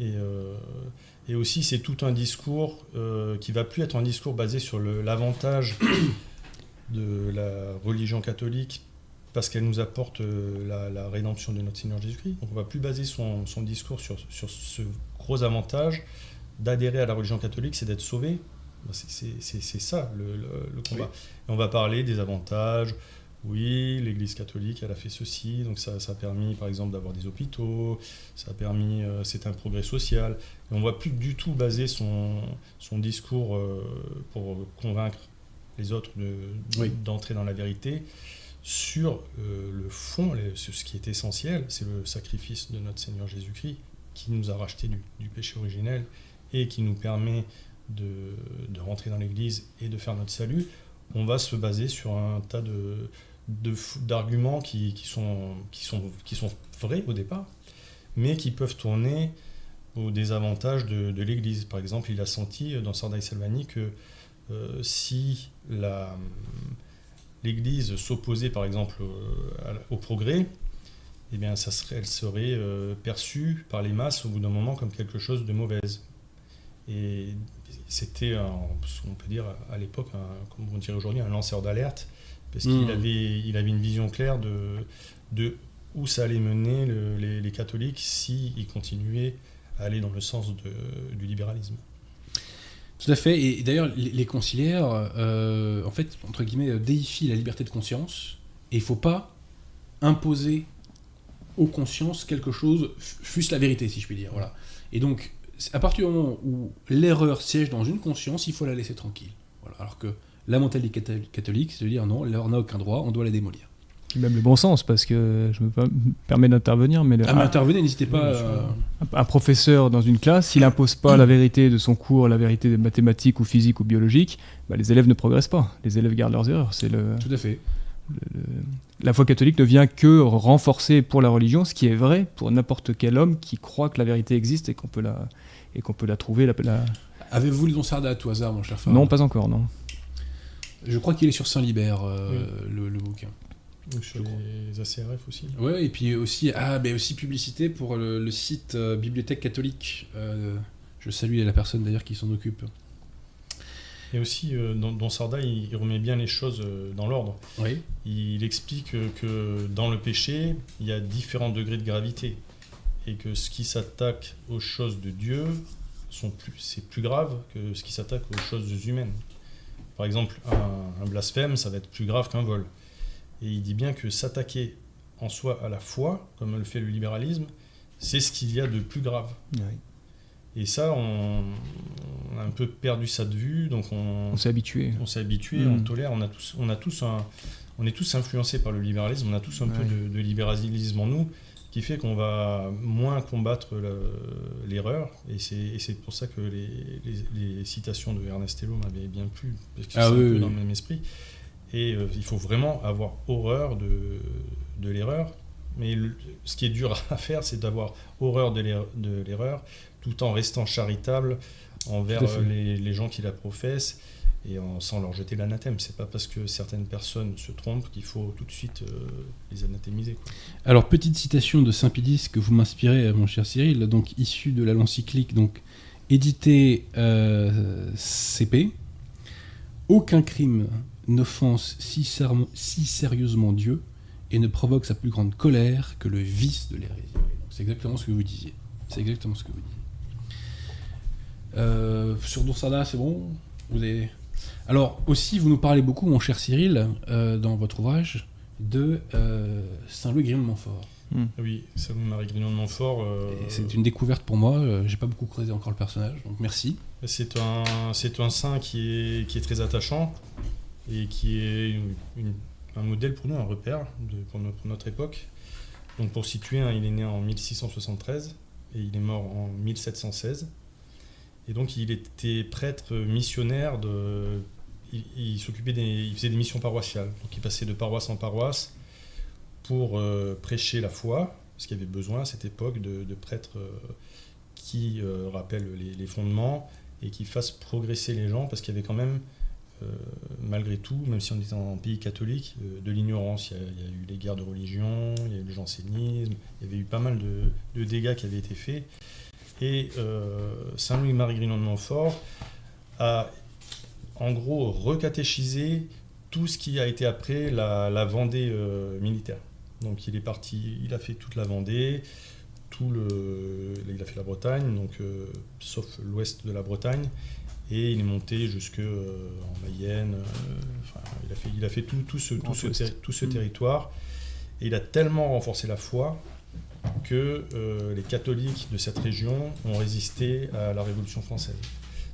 Et, euh, et aussi, c'est tout un discours euh, qui va plus être un discours basé sur l'avantage de la religion catholique parce qu'elle nous apporte euh, la, la rédemption de notre Seigneur Jésus-Christ. Donc on va plus baser son, son discours sur, sur ce gros avantage d'adhérer à la religion catholique, c'est d'être sauvé. Ben, c'est- ça le, le- le combat. Et on va parler des avantages, oui, l'Église catholique, elle a fait ceci, donc ça, ça a permis, par exemple, d'avoir des hôpitaux, ça a permis, euh, c'est un progrès social. Et on ne va plus du tout baser son, son discours euh, pour convaincre les autres de- Oui. d'entrer dans la vérité sur euh, le fond, ce qui est essentiel, c'est le sacrifice de notre Seigneur Jésus-Christ qui nous a rachetés du, péché originel et qui nous permet de, rentrer dans l'Église et de faire notre salut. On va se baser sur un tas de, d'arguments qui, sont, qui, sont, qui sont vrais au départ, mais qui peuvent tourner au désavantage de, l'Église. Par exemple, il a senti dans Sarda et Salvani que euh, si la, l'Église s'opposait par exemple euh, au progrès, eh bien, ça serait, elle serait euh, perçue par les masses au bout d'un moment comme quelque chose de mauvaise. Et c'était, qu'on peut dire à l'époque, un- comme on dirait aujourd'hui, un lanceur d'alerte, parce qu'il Mm. avait, il avait une vision claire de, de où ça allait mener le- les, les catholiques s'ils continuaient à aller dans le sens de- du libéralisme. Tout à fait. Et, d'ailleurs, les, les conciliaires, euh, en fait, entre guillemets, euh, déifient la liberté de conscience. Et il faut pas imposer aux consciences quelque chose, fût-ce la vérité, si je puis dire. Voilà. Et donc, à partir du moment où l'erreur siège dans une conscience, il faut la laisser tranquille. Voilà. Alors que la mentalité catholique, c'est de dire non, on n'a aucun droit, on doit la démolir. Même le bon sens, parce que je me permets d'intervenir, mais... Le, ah, mais intervenez, n'hésitez pas... Un, professeur dans une classe, s'il n'impose pas la vérité de son cours, la vérité de mathématiques ou physique ou biologique, bah, les élèves ne progressent pas. Les élèves gardent leurs erreurs. C'est le... Tout à fait. la foi catholique ne vient que renforcer pour la religion, ce qui est vrai pour n'importe quel homme qui croit que la vérité existe et qu'on peut la, et qu'on peut la trouver. La, la... Avez-vous lu Don Sarda à tout hasard, mon cher frère Non, pas encore, non. Je crois qu'il est sur Saint-Libert, euh, le, bouquin. Sur les ACRF aussi. Ouais, et puis aussi, ah, ben aussi publicité pour le, site euh, Bibliothèque catholique. Euh, je salue la personne d'ailleurs qui s'en occupe. Et aussi, dans, dans, Sarda, il, remet bien les choses dans l'ordre. Oui. Il explique que dans le péché, il y a différents degrés de gravité. Et que ce qui s'attaque aux choses de Dieu, c'est plus grave que ce qui s'attaque aux choses humaines. Par exemple, un, blasphème, ça va être plus grave qu'un vol. Et il dit bien que s'attaquer en soi à la foi, comme le fait le libéralisme, c'est ce qu'il y a de plus grave. Et ça, on, a un peu perdu ça de vue, donc on, s'est habitué. On s'est habitué, on mm. tolère, on a tous, on a tous on est tous influencés par le libéralisme, on a tous un peu de, de, libéralisme en nous qui fait qu'on va moins combattre l'erreur. Et c'est pour ça que les, citations de Ernest Hello m'avaient bien plu, parce que ah c'est un peu dans le même esprit. Et euh, il faut vraiment avoir horreur de, de l'erreur. Mais ce qui est dur à faire, c'est d'avoir horreur de l'erreur, tout en restant charitable envers les, les, gens qui la professent et en, sans leur jeter l'anathème. C'est pas parce que certaines personnes se trompent qu'il faut tout de suite euh, les anathémiser. Alors petite citation de Saint Pidis que vous m'inspirez, euh, mon cher Cyril, donc issu de la l'encyclique, donc édité euh, CP. Aucun crime n'offense si, si, sérieusement Dieu et ne provoque sa plus grande colère que le vice de l'hérésie. C'est exactement ce que vous disiez. C'est exactement ce que vous disiez. sur Dorsada, c'est bon? Vous avez alors aussi, vous nous parlez beaucoup, mon cher Cyril, euh, dans votre ouvrage, de euh, Saint-Louis Grignon de Montfort. Hmm. Oui, Saint-Louis-Marie Grignon de Montfort. Euh, c'est une découverte pour moi. J'ai pas beaucoup creusé encore le personnage, donc merci. C'est un, c'est un saint qui est, qui est très attachant et qui est un modèle pour nous, un repère pour, notre, époque. Donc pour situer, hein, il est né en 1673 et il est mort en 1716. Et donc il était prêtre missionnaire il, s'occupait il faisait des missions paroissiales. Donc il passait de paroisse en paroisse pour euh, prêcher la foi, parce qu'il y avait besoin à cette époque de, prêtres euh, qui euh, rappellent les, fondements et qui fassent progresser les gens, parce qu'il y avait quand même, malgré tout, même si on était en pays catholique, de l'ignorance. Il, y, a eu les guerres de religion, il y a eu le jansénisme, il y avait eu pas mal de, dégâts qui avaient été faits. Et Saint-Louis-Marie Grignon de Montfort a en gros recatéchiser tout ce qui a été après la, Vendée euh, militaire. Donc il est parti, il a fait toute la Vendée, tout le, il a fait la Bretagne, donc euh, sauf l'ouest de la Bretagne, et il est monté jusque euh, en Mayenne. il a fait, il a fait tout, tout ce, tout ce, tout ce, mm. territoire, et il a tellement renforcé la foi que les catholiques de cette région ont résisté à la Révolution française.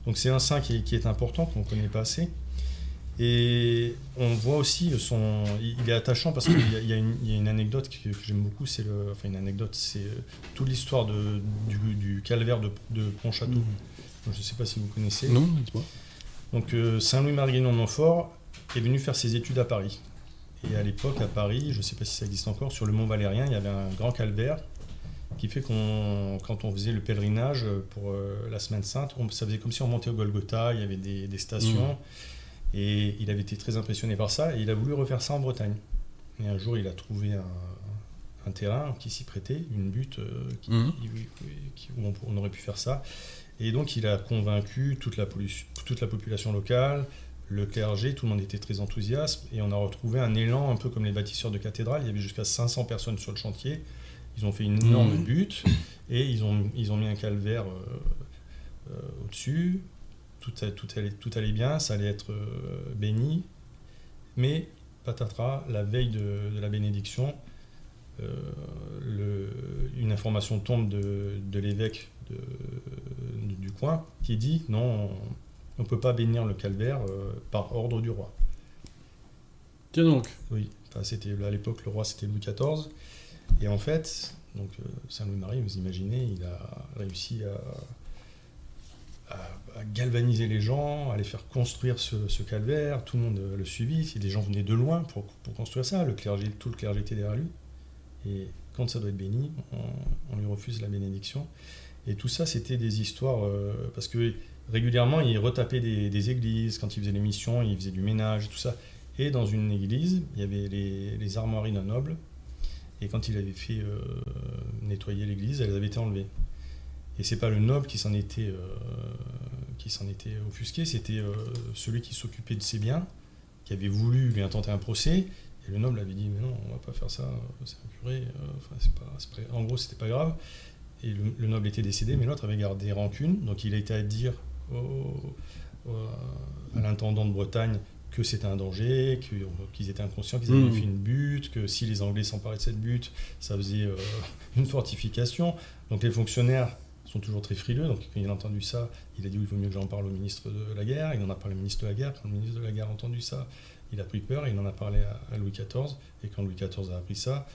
Donc c'est un saint qui, est important, qu'on ne connaît pas assez. Et on voit aussi son. Il est attachant parce qu'il y, a une anecdote que, j'aime beaucoup, c'est le. Enfin, une anecdote, c'est euh, toute l'histoire du, calvaire de, de Pontchâteau. Mhm. Je ne sais pas si vous connaissez. Non, dites-moi. Donc, euh, Saint-Louis-Marie de Montfort est venu faire ses études à Paris. Et à l'époque, à Paris, je ne sais pas si ça existe encore, sur le Mont Valérien, il y avait un grand calvaire qui fait qu'on, quand on faisait le pèlerinage pour euh, la Semaine Sainte, on, ça faisait comme si on montait au Golgotha, il y avait des, stations, mmh. et il avait été très impressionné par ça, et il a voulu refaire ça en Bretagne. Et un jour, il a trouvé un, terrain qui s'y prêtait, une butte euh, mmh. où on, aurait pu faire ça. Et donc, il a convaincu toute la, toute la population locale, le clergé, tout le monde était très enthousiaste, et on a retrouvé un élan un peu comme les bâtisseurs de cathédrales, il y avait jusqu'à 500 personnes sur le chantier, ils ont fait une énorme mmh. butte et ils ont, ils ont mis un calvaire euh, euh, au-dessus. Tout, tout, allait, tout allait bien, ça allait être euh, béni. Mais, patatras, la veille de, la bénédiction, le, une information tombe de, de l'évêque du coin qui dit non, on ne peut pas bénir le calvaire euh, par ordre du roi. Tiens donc. Oui, enfin, c'était à l'époque le roi c'était Louis XIV. Et en fait, donc euh, Saint Louis-Marie, vous imaginez, il a réussi à, à- à galvaniser les gens, à les faire construire ce, ce calvaire. Tout le monde euh, le suivit. Si des gens venaient de loin pour, pour construire ça, le clergé, tout le clergé était derrière lui. Et quand ça doit être béni, on, on lui refuse la bénédiction. Et tout ça, c'était des histoires euh, parce que régulièrement, il retapait des, églises quand il faisait les missions, il faisait du ménage tout ça. Et dans une église, il y avait les, les armoiries d'un noble. Et quand il avait fait euh, nettoyer l'église, elles avaient été enlevées. Et c'est pas le noble qui s'en était, euh, était offusqué, c'était celui qui s'occupait de ses biens, qui avait voulu lui intenter un procès. Et le noble avait dit Mais non, on va pas faire ça, c'est un curé. enfin, pas- en gros, c'était pas grave. Et le, le noble était décédé, mais l'autre avait gardé rancune. Donc il a été à dire au- au- à l'intendant de Bretagne que c'était un danger, qu'ils étaient inconscients, qu'ils avaient Mhm. fait une butte, que si les Anglais s'emparaient de cette butte, ça faisait euh, une fortification. Donc les fonctionnaires sont toujours très frileux. Donc quand il a entendu ça, il a dit oui, il vaut mieux que j'en parle au ministre de la guerre. Il en a parlé au ministre de la guerre. Quand le ministre de la guerre a entendu ça, il a pris peur et il en a parlé à, à Louis XIV. Et quand Louis XIV a appris ça,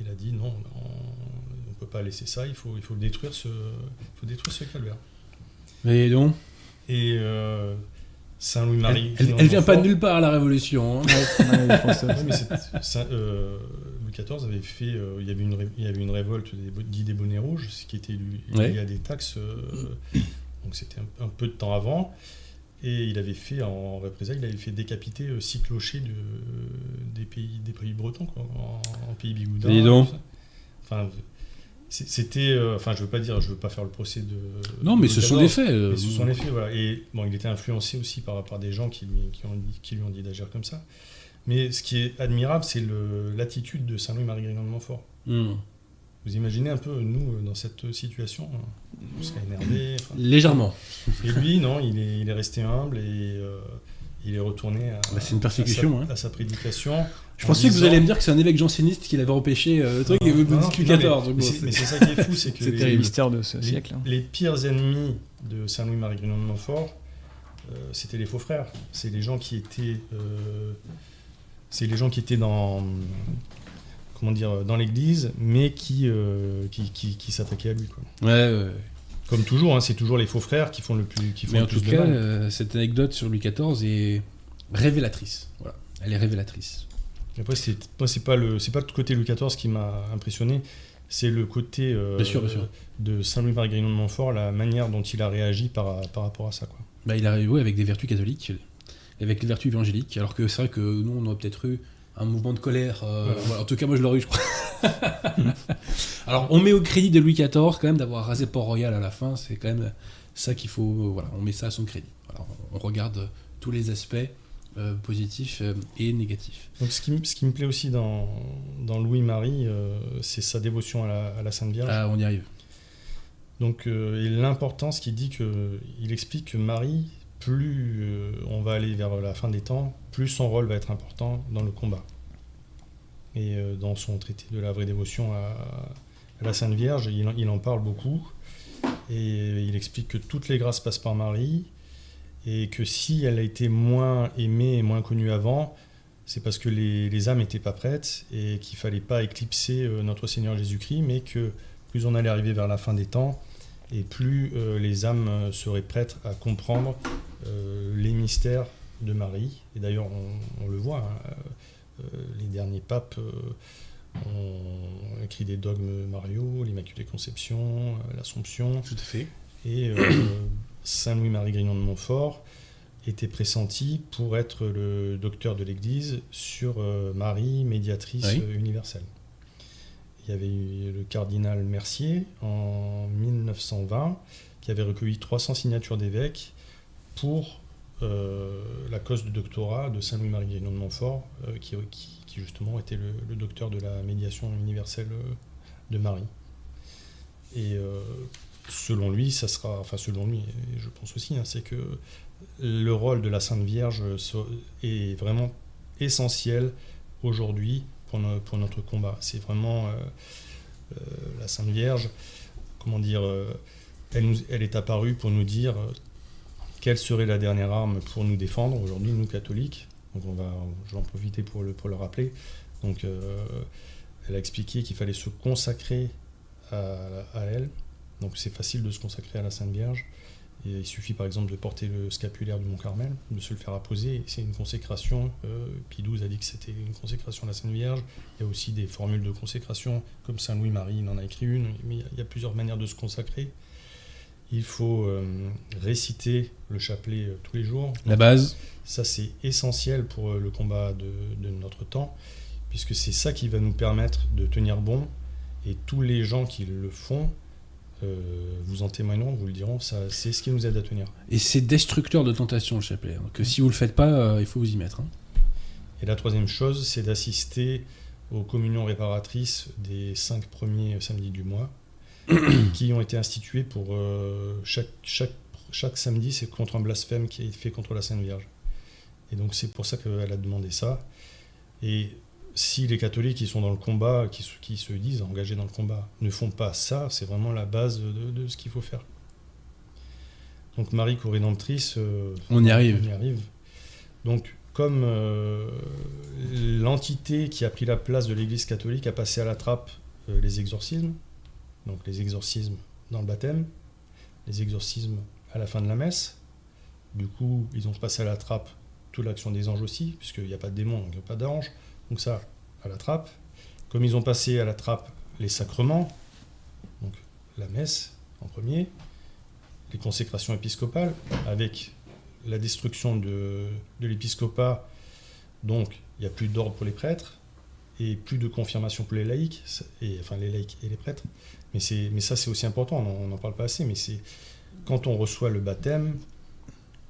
il a dit non, on ne peut pas laisser ça. Il faut, il faut détruire ce, il faut détruire ce calvaire. Mais donc, Et euh, Saint elle, elle- vient pas de nulle part la révolution. hein. Ouais, mais euh, Louis XIV avait fait, euh, il, y avait une, il y avait une révolte des, dits des bonnets rouges, ce qui était Ouais. lié à des taxes, euh, donc c'était un, un peu de temps avant, et il avait fait en représailles, il avait fait décapiter euh, six clochers de, des pays, des pays bretons, quoi, en, en pays bigoudin. Dis donc. Enfin, c'était, euh, enfin, je veux pas dire, je veux pas faire le procès de. Non, mais de ce sont des faits. euh, mais ce sont les faits, voilà. Et bon, il était influencé aussi par, par des gens qui lui, qui, ont qui lui ont dit d'agir comme ça. Mais ce qui est admirable, c'est l'attitude de Saint-Louis-Marie Grignon de Montfort. hmm. Vous imaginez un peu, nous, euh, dans cette situation, on serait énervé. enfin. Légèrement. Et lui, non, il est, il est resté humble et euh, il est retourné à, Bah, c'est une persécution, à, hein. sa, à sa prédication. Je en pensais que vous alliez me dire que c'est un évêque janséniste qui l'avait empêché euh, le truc et vous Non, dites mais- bon, c'est- c'est- Mais c'est ça qui est fou, c'est que C'est les- le mystère de ce les, siècle. hein. les pires ennemis de Saint-Louis-Marie Grignon de Montfort, euh, c'était les faux frères. C'est les gens qui étaient, euh, c'est les gens qui étaient dans, comment dire, dans l'Église, mais qui, euh, qui, qui, qui s'attaquaient à lui. Quoi. Ouais, ouais. Comme toujours, hein, c'est toujours les faux frères qui font le plus, qui font Mais le en tout plus de cas, mal. euh, cette anecdote sur Louis XIV est révélatrice. Voilà. Elle est révélatrice. Après, c'est, moi, c'est pas le, c'est pas le côté Louis XIV qui m'a impressionné. C'est le côté euh, Bien sûr, bien sûr. de Saint-Louis-Marie Grignon de Montfort, la manière dont il a réagi par, par rapport à ça. Quoi. Bah, il a réussi avec des vertus catholiques, avec les vertus évangéliques, alors que c'est vrai que nous, on aurait peut-être eu un mouvement de colère. euh, voilà. En tout cas, moi, je l'aurais eu, je crois. alors, on met au crédit de Louis XIV quand même d'avoir rasé Port-Royal à la fin. C'est quand même ça qu'il faut. euh, voilà, on met ça à son crédit. Voilà, on, on regarde tous les aspects euh, positifs et négatifs. Donc, ce qui, me- ce qui me plaît aussi dans, dans Louis-Marie, c'est sa dévotion à la, à la Sainte Vierge. Ah, on y arrive. Donc, et l'importance qu'il dit que, il explique que Marie, plus euh, on va aller vers la fin des temps, plus son rôle va être important dans le combat. Et euh, dans son traité de la vraie dévotion à, la Sainte Vierge, il, en- il en parle beaucoup. Et il explique que toutes les grâces passent par Marie. Et que si elle a été moins aimée et moins connue avant, c'est parce que les, les âmes n'étaient pas prêtes et qu'il fallait pas éclipser euh, notre Seigneur Jésus-Christ, mais que plus on allait arriver vers la fin des temps, et plus euh, les âmes euh, seraient prêtes à comprendre euh, les mystères de Marie. Et d'ailleurs, on, on le voit, hein, les derniers papes ont écrit des dogmes Mario, l'Immaculée Conception, l'Assomption, Tout à fait. et Saint Louis-Marie Grignon de Montfort était pressenti pour être le docteur de l'Église sur Marie, médiatrice Oui. universelle. Il y avait eu le cardinal Mercier en 1920 qui avait recueilli 300 signatures d'évêques pour euh, la cause du doctorat de Saint Louis-Marie Grignon de Montfort, euh, qui, justement était le, docteur de la médiation universelle euh, de Marie. Et selon lui, ça sera, enfin selon et je pense aussi, hein, c'est que le rôle de la Sainte Vierge est vraiment essentiel aujourd'hui pour, no- pour notre combat. C'est vraiment euh, euh, la Sainte Vierge, comment dire, euh, elle, est apparue pour nous dire, quelle serait la dernière arme pour nous défendre aujourd'hui, nous catholiques Donc on va, je vais en profiter pour le, rappeler. Donc elle a expliqué qu'il fallait se consacrer à, à elle. Donc c'est facile de se consacrer à la Sainte Vierge. Et il suffit par exemple de porter le scapulaire du Mont Carmel, de se le faire apposer. C'est une consécration. Euh, Pie XII a dit que c'était une consécration à la Sainte Vierge. Il y a aussi des formules de consécration, comme Saint Louis-Marie, il en a écrit une. Mais il y a plusieurs manières de se consacrer. Il faut euh, réciter le chapelet euh, tous les jours. La base. Ça, c'est essentiel pour euh, le combat de, de notre temps, puisque c'est ça qui va nous permettre de tenir bon. Et tous les gens qui le font euh, vous en témoigneront, vous le diront, ça, c'est ce qui nous aide à tenir. Et c'est destructeur de tentation le chapelet. Donc si vous le faites pas, euh, il faut vous y mettre. hein. Et la troisième chose, c'est d'assister aux communions réparatrices des cinq premiers samedis du mois, qui ont été institués pour euh, chaque, chaque, chaque samedi, c'est contre un blasphème qui est fait contre la Sainte Vierge. Et donc c'est pour ça qu'elle a demandé ça. Et si les catholiques qui sont dans le combat, qui, se- qui se disent engagés dans le combat, ne font pas ça, c'est vraiment la base de, de ce qu'il faut faire. Donc Marie co-rédemptrice, euh, On y arrive. on y arrive. Donc, comme euh, l'entité qui a pris la place de l'Église catholique a passé à la trappe euh, les exorcismes, donc les exorcismes dans le baptême, les exorcismes à la fin de la messe, du coup, ils ont passé à la trappe toute l'action des anges aussi, puisqu'il n'y a pas de démons, donc il n'y a pas d'anges, donc ça, à la trappe. Comme ils ont passé à la trappe les sacrements, donc la messe en premier, les consécrations épiscopales, avec la destruction de, l'épiscopat, donc il n'y a plus d'ordre pour les prêtres et plus de confirmation pour les laïcs, et, enfin les laïcs et les prêtres. Mais, mais ça c'est aussi important, on n'en parle pas assez, mais c'est quand on reçoit le baptême,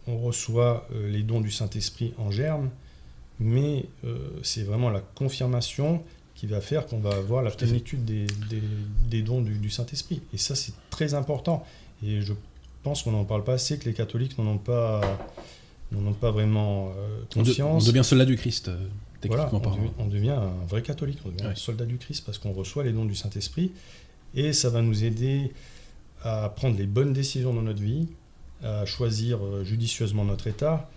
on reçoit euh, les dons du Saint-Esprit en germe, mais euh, c'est vraiment la confirmation qui va faire qu'on va avoir la plénitude des, des- des dons du, du Saint-Esprit. Et ça c'est très important. Et je pense qu'on n'en parle pas assez, que les catholiques n'en ont pas, n'en ont pas vraiment euh, On, de- on conscience. devient soldat du Christ, euh, Voilà, techniquement on, parlant. devient, on devient un vrai catholique, on devient Ouais. un soldat du Christ parce qu'on reçoit les dons du Saint-Esprit et ça va nous aider à prendre les bonnes décisions dans notre vie, à choisir judicieusement notre état.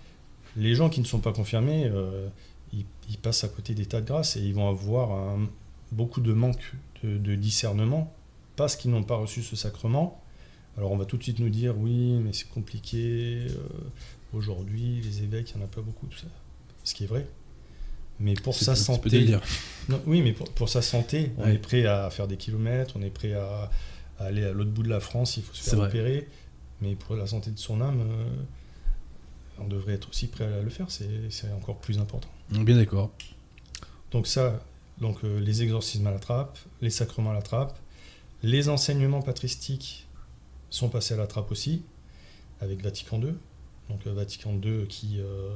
Les gens qui ne sont pas confirmés, euh, ils, ils passent à côté des tas de grâce et ils vont avoir un- beaucoup de manque de, de discernement parce qu'ils n'ont pas reçu ce sacrement. Alors on va tout de suite nous dire oui, mais c'est compliqué. euh, Aujourd'hui, les évêques, il n'y en a pas beaucoup, tout ça. Ce qui est vrai. Mais pour sa santé, dire. non, oui, mais pour, pour sa santé, on Ouais. est prêt à faire des kilomètres, on est prêt à, à aller à l'autre bout de la France, il faut se faire vrai. opérer. Mais pour la santé de son âme, euh, on devrait être aussi prêt à le faire, c'est encore plus important. Bien d'accord. Donc ça, donc euh, les exorcismes à la trappe, les sacrements à la trappe, les enseignements patristiques sont passés à la trappe aussi, avec Vatican II. Donc euh, Vatican II qui euh,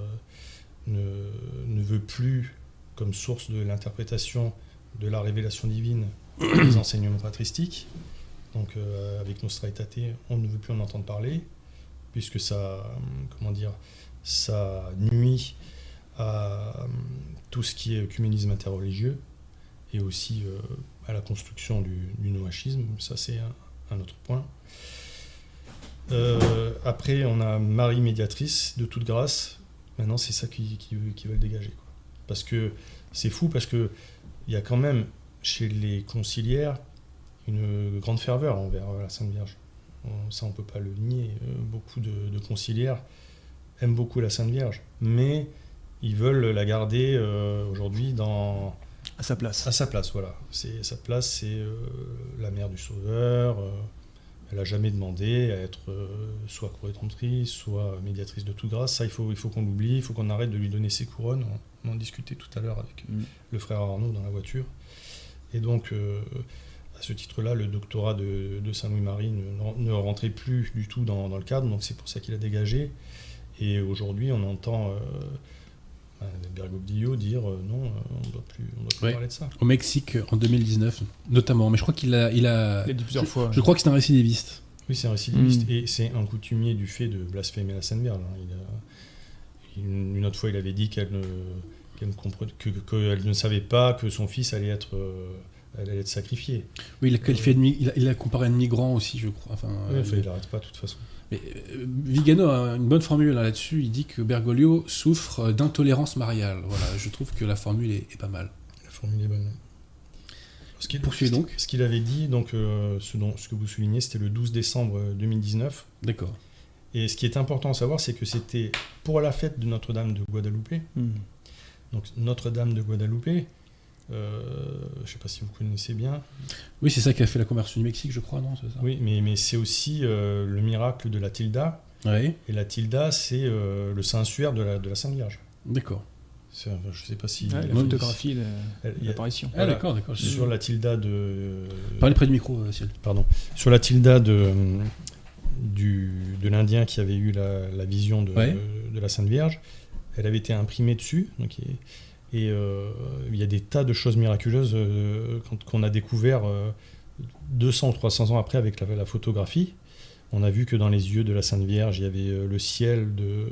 ne, ne veut plus, comme source de l'interprétation de la révélation divine, les enseignements patristiques. Donc avec Nostra Aetate, on ne veut plus en entendre parler, puisque ça, comment dire, ça nuit à tout ce qui est œcuménisme interreligieux et aussi euh, à la construction du, noachisme. Ça, c'est un, autre point. Euh, après, on a Marie médiatrice de toute grâce. Maintenant, c'est ça qui, qui, qui veulent dégager. Parce que c'est fou, parce que il y a quand même chez les conciliaires une grande ferveur envers la Sainte Vierge. On- ça, on peut pas le nier. Euh, beaucoup de, de conciliaires aiment beaucoup la Sainte Vierge, mais ils veulent la garder euh, aujourd'hui dans à sa place. à sa place, voilà. C'est sa place, c'est euh, la mère du Sauveur. euh, elle n'a jamais demandé à être soit corrédentrice, soit médiatrice de toute grâce. Ça, il faut, il faut qu'on l'oublie, il faut qu'on arrête de lui donner ses couronnes. On, on en discutait tout à l'heure avec Mm. le frère Arnaud dans la voiture. Et donc, à ce titre-là, le doctorat de, de Saint-Louis-Marie ne, ne rentrait plus du tout dans, dans le cadre, donc c'est pour ça qu'il a dégagé. Et aujourd'hui, on entend euh, bah, Bergoglio dire euh, non, euh, on ne doit plus, on doit plus Ouais. parler de ça. Au Mexique en 2019, notamment. Mais je crois qu'il a, il a, Il dit plusieurs fois. je crois que c'est un récidiviste. Oui, c'est un récidiviste Mm. et c'est un coutumier du fait de blasphémer la Sainte Vierge. hein. Il a- une, une autre fois, il avait dit qu'elle ne, qu'elle ne comprenait- que- que- qu'elle ne savait pas que son fils allait être, euh, elle allait être sacrifiée. Oui, il a, qualifié de il a, il a comparé à un migrant aussi, je crois. Enfin, Ouais, euh, enfin, il n'arrête pas de toute façon. mais, euh, Vigano a une bonne formule là- là-dessus. Il dit que Bergoglio souffre d'intolérance mariale. Voilà, je trouve que la formule est, est pas mal. La formule est bonne. Ce qu'il Poursuivez donc. Ce qu'il avait dit, donc, euh, ce, dont, ce que vous soulignez, c'était le 12 décembre 2019. D'accord. Et ce qui est important à savoir, c'est que c'était pour la fête de Notre-Dame de Guadalupe. Hmm. Donc Notre-Dame de Guadalupe, euh, je ne sais pas si vous connaissez bien. Oui, c'est ça qui a fait la conversion du Mexique, je crois, non ça? Oui, mais, mais c'est aussi euh, le miracle de la Tilda. Oui. Et la Tilda, c'est euh, le Saint-Suaire de la, de la Sainte Vierge. D'accord. Je ne sais pas si... Il la photographie, la- il l'apparition. Ah, Voilà. d'accord, d'accord. Sur la Tilda de... Parlez près du micro, Ciel. pardon, sur la tilda de, du, de l'Indien qui avait eu la, la vision de, Ouais. de la Sainte Vierge, elle avait été imprimée dessus. Donc, et et, euh, il y a des tas de choses miraculeuses euh, qu'on a découvert euh, 200 ou 300 ans après avec la, la photographie. On a vu que dans les yeux de la Sainte Vierge, il y avait euh, le ciel de,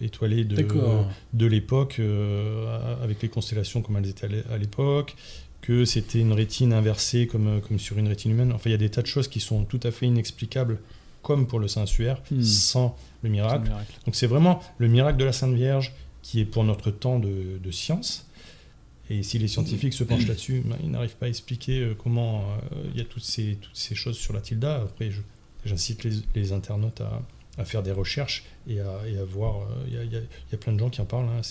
étoilé de, l'époque, euh, avec les constellations comme elles étaient à l'é- à l'époque, que c'était une rétine inversée comme, euh, comme sur une rétine humaine. Enfin, il y a des tas de choses qui sont tout à fait inexplicables, comme pour le Saint-Suaire, Hmm. sans le miracle. Donc c'est vraiment le miracle de la Sainte Vierge qui est pour notre temps de, science. Et si les scientifiques se penchent là-dessus, ben, ils n'arrivent pas à expliquer euh, comment euh, il y a toutes ces, toutes ces choses sur la tilda. Après, j'incite les, internautes à, à faire des recherches et à, et voir. euh, Il y, a, plein de gens qui en parlent hein,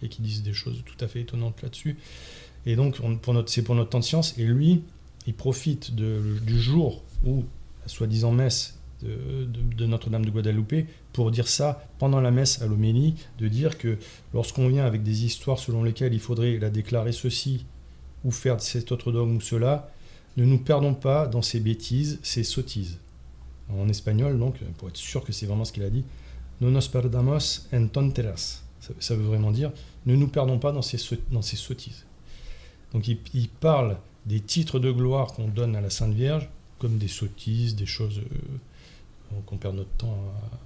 et qui disent des choses tout à fait étonnantes là-dessus. Et donc, c'est pour notre temps de science. Et lui, il profite du jour où la soi-disant messe de Notre-Dame de Guadalupe pour dire ça pendant la messe à l'homélie, de dire que lorsqu'on vient avec des histoires selon lesquelles il faudrait la déclarer ceci ou faire cet autre dogme ou cela, ne nous perdons pas dans ces bêtises, ces sottises. En espagnol, donc, pour être sûr que c'est vraiment ce qu'il a dit, no nos perdamos en tonteras. Ça, ça veut vraiment dire, ne nous perdons pas dans ces, dans ces sottises. Donc il, il parle des titres de gloire qu'on donne à la Sainte Vierge comme des sottises, des choses euh, qu'on perd notre temps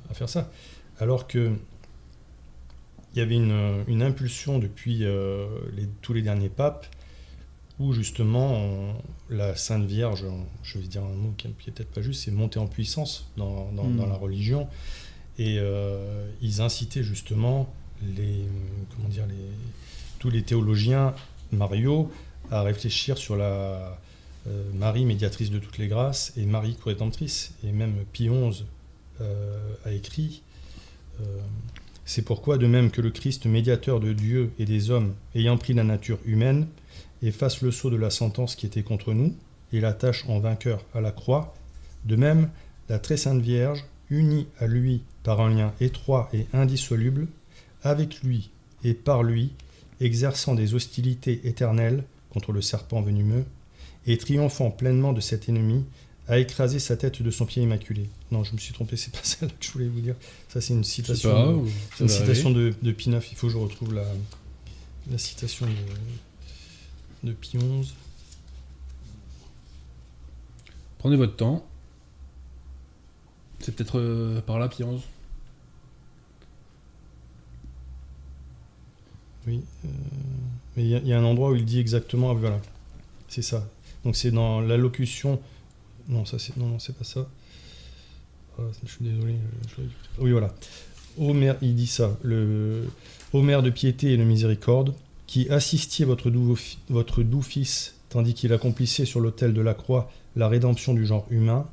à, à faire ça. Alors que il y avait une, une impulsion depuis euh, les- tous les derniers papes où justement on- la Sainte Vierge, je vais dire un mot qui qui est peut-être pas juste, c'est monter en puissance dans, dans- Mm. dans la religion. Et euh, ils incitaient justement les, comment dire, les, tous les théologiens Mario à réfléchir sur la Marie médiatrice de toutes les grâces et Marie corrédentrice. Et même Pie XI euh, a écrit euh, C'est pourquoi, de même que le Christ médiateur de Dieu et des hommes, ayant pris la nature humaine, efface le sceau de la sentence qui était contre nous et l'attache en vainqueur à la croix, de même, la très sainte Vierge, unie à lui par un lien étroit et indissoluble, avec lui et par lui, exerçant des hostilités éternelles contre le serpent venimeux, et triomphant pleinement de cet ennemi, a écrasé sa tête de son pied immaculé. Non, je me suis trompé, c'est pas celle que je voulais vous dire. Ça, c'est une citation. pas, de- une citation de, IX. Il faut que je retrouve la, la citation de, de Pie XI. Prenez votre temps. C'est peut-être euh, par là, Pie 11. Oui. euh, mais il y, y a un endroit où il dit exactement. ah, Voilà. C'est ça. Donc c'est dans l'allocution. Non, ça c'est non, c'est pas ça. Ah, je suis désolé. je- Oui, voilà. Mère, il dit ça. Le, mère de piété et de miséricorde, qui assistiez votre doux, votre doux fils, tandis qu'il accomplissait sur l'autel de la croix la rédemption du genre humain,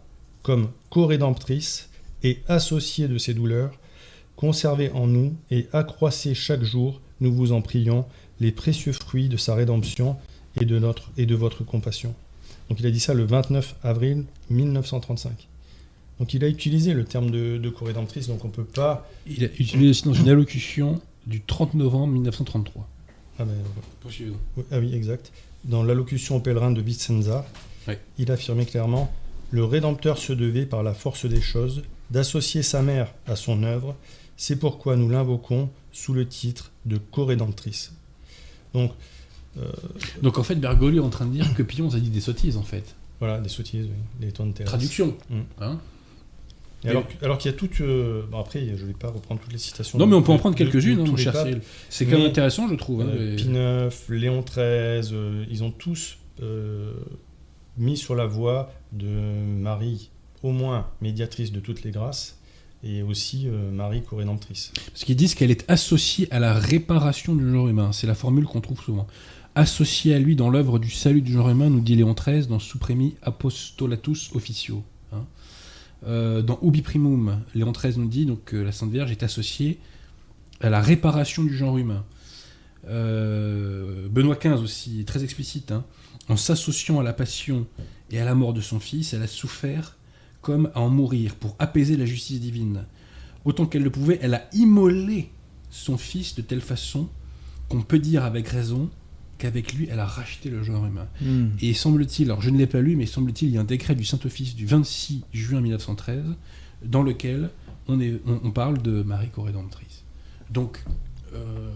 comme co-rédemptrice et associée de ses douleurs, conservez en nous et accroissez chaque jour, nous vous en prions, les précieux fruits de sa rédemption et de, notre, et de votre compassion. Donc il a dit ça le 29 avril 1935. Donc il a utilisé le terme de, de co-rédemptrice, donc on peut pas... Il a utilisé aussi dans une allocution du 30 novembre 1933. Ah, ben, Poursuivez. Oui, Ah oui, exact. Dans l'allocution au pèlerin de Vicenza, il affirmait clairement Le Rédempteur se devait, par la force des choses, d'associer sa mère à son œuvre. C'est pourquoi nous l'invoquons sous le titre de co-rédemptrice. Donc, euh, Donc en fait, Bergoglio est en train de dire que 11 a dit des sottises en fait. voilà, des sottises, oui, des tonnes de. Traduction. Mm. Hein Et alors, alors qu'il y a toutes. euh, bon, après, je ne vais pas reprendre toutes les citations. non, mais on peut en prendre quelques-unes, hein, mon les cher. C'est quand même intéressant, je trouve. hein, Euh, les- Pie IX, Léon XIII, euh, ils ont tous euh, mis sur la voie de Marie, au moins médiatrice de toutes les grâces, et aussi euh, Marie co-rédemptrice. Parce qu'ils disent qu'elle est associée à la réparation du genre humain. C'est la formule qu'on trouve souvent. Associée à lui dans l'œuvre du salut du genre humain, nous dit Léon XIII dans Supremi Apostolatus Officio. hein. Euh, dans Ubi Primum, Léon XIII nous dit que la Sainte Vierge est associée à la réparation du genre humain. Euh, Benoît XV aussi, très explicite. hein. En s'associant à la passion et à la mort de son fils, elle a souffert comme à en mourir pour apaiser la justice divine. Autant qu'elle le pouvait, elle a immolé son fils de telle façon qu'on peut dire avec raison qu'avec lui, elle a racheté le genre humain. Hmm. Et semble-t-il, alors je ne l'ai pas lu, mais semble-t-il, il y a un décret du Saint-Office du 26 juin 1913 dans lequel on, est, on, on parle de Marie co-rédemptrice. Donc, euh,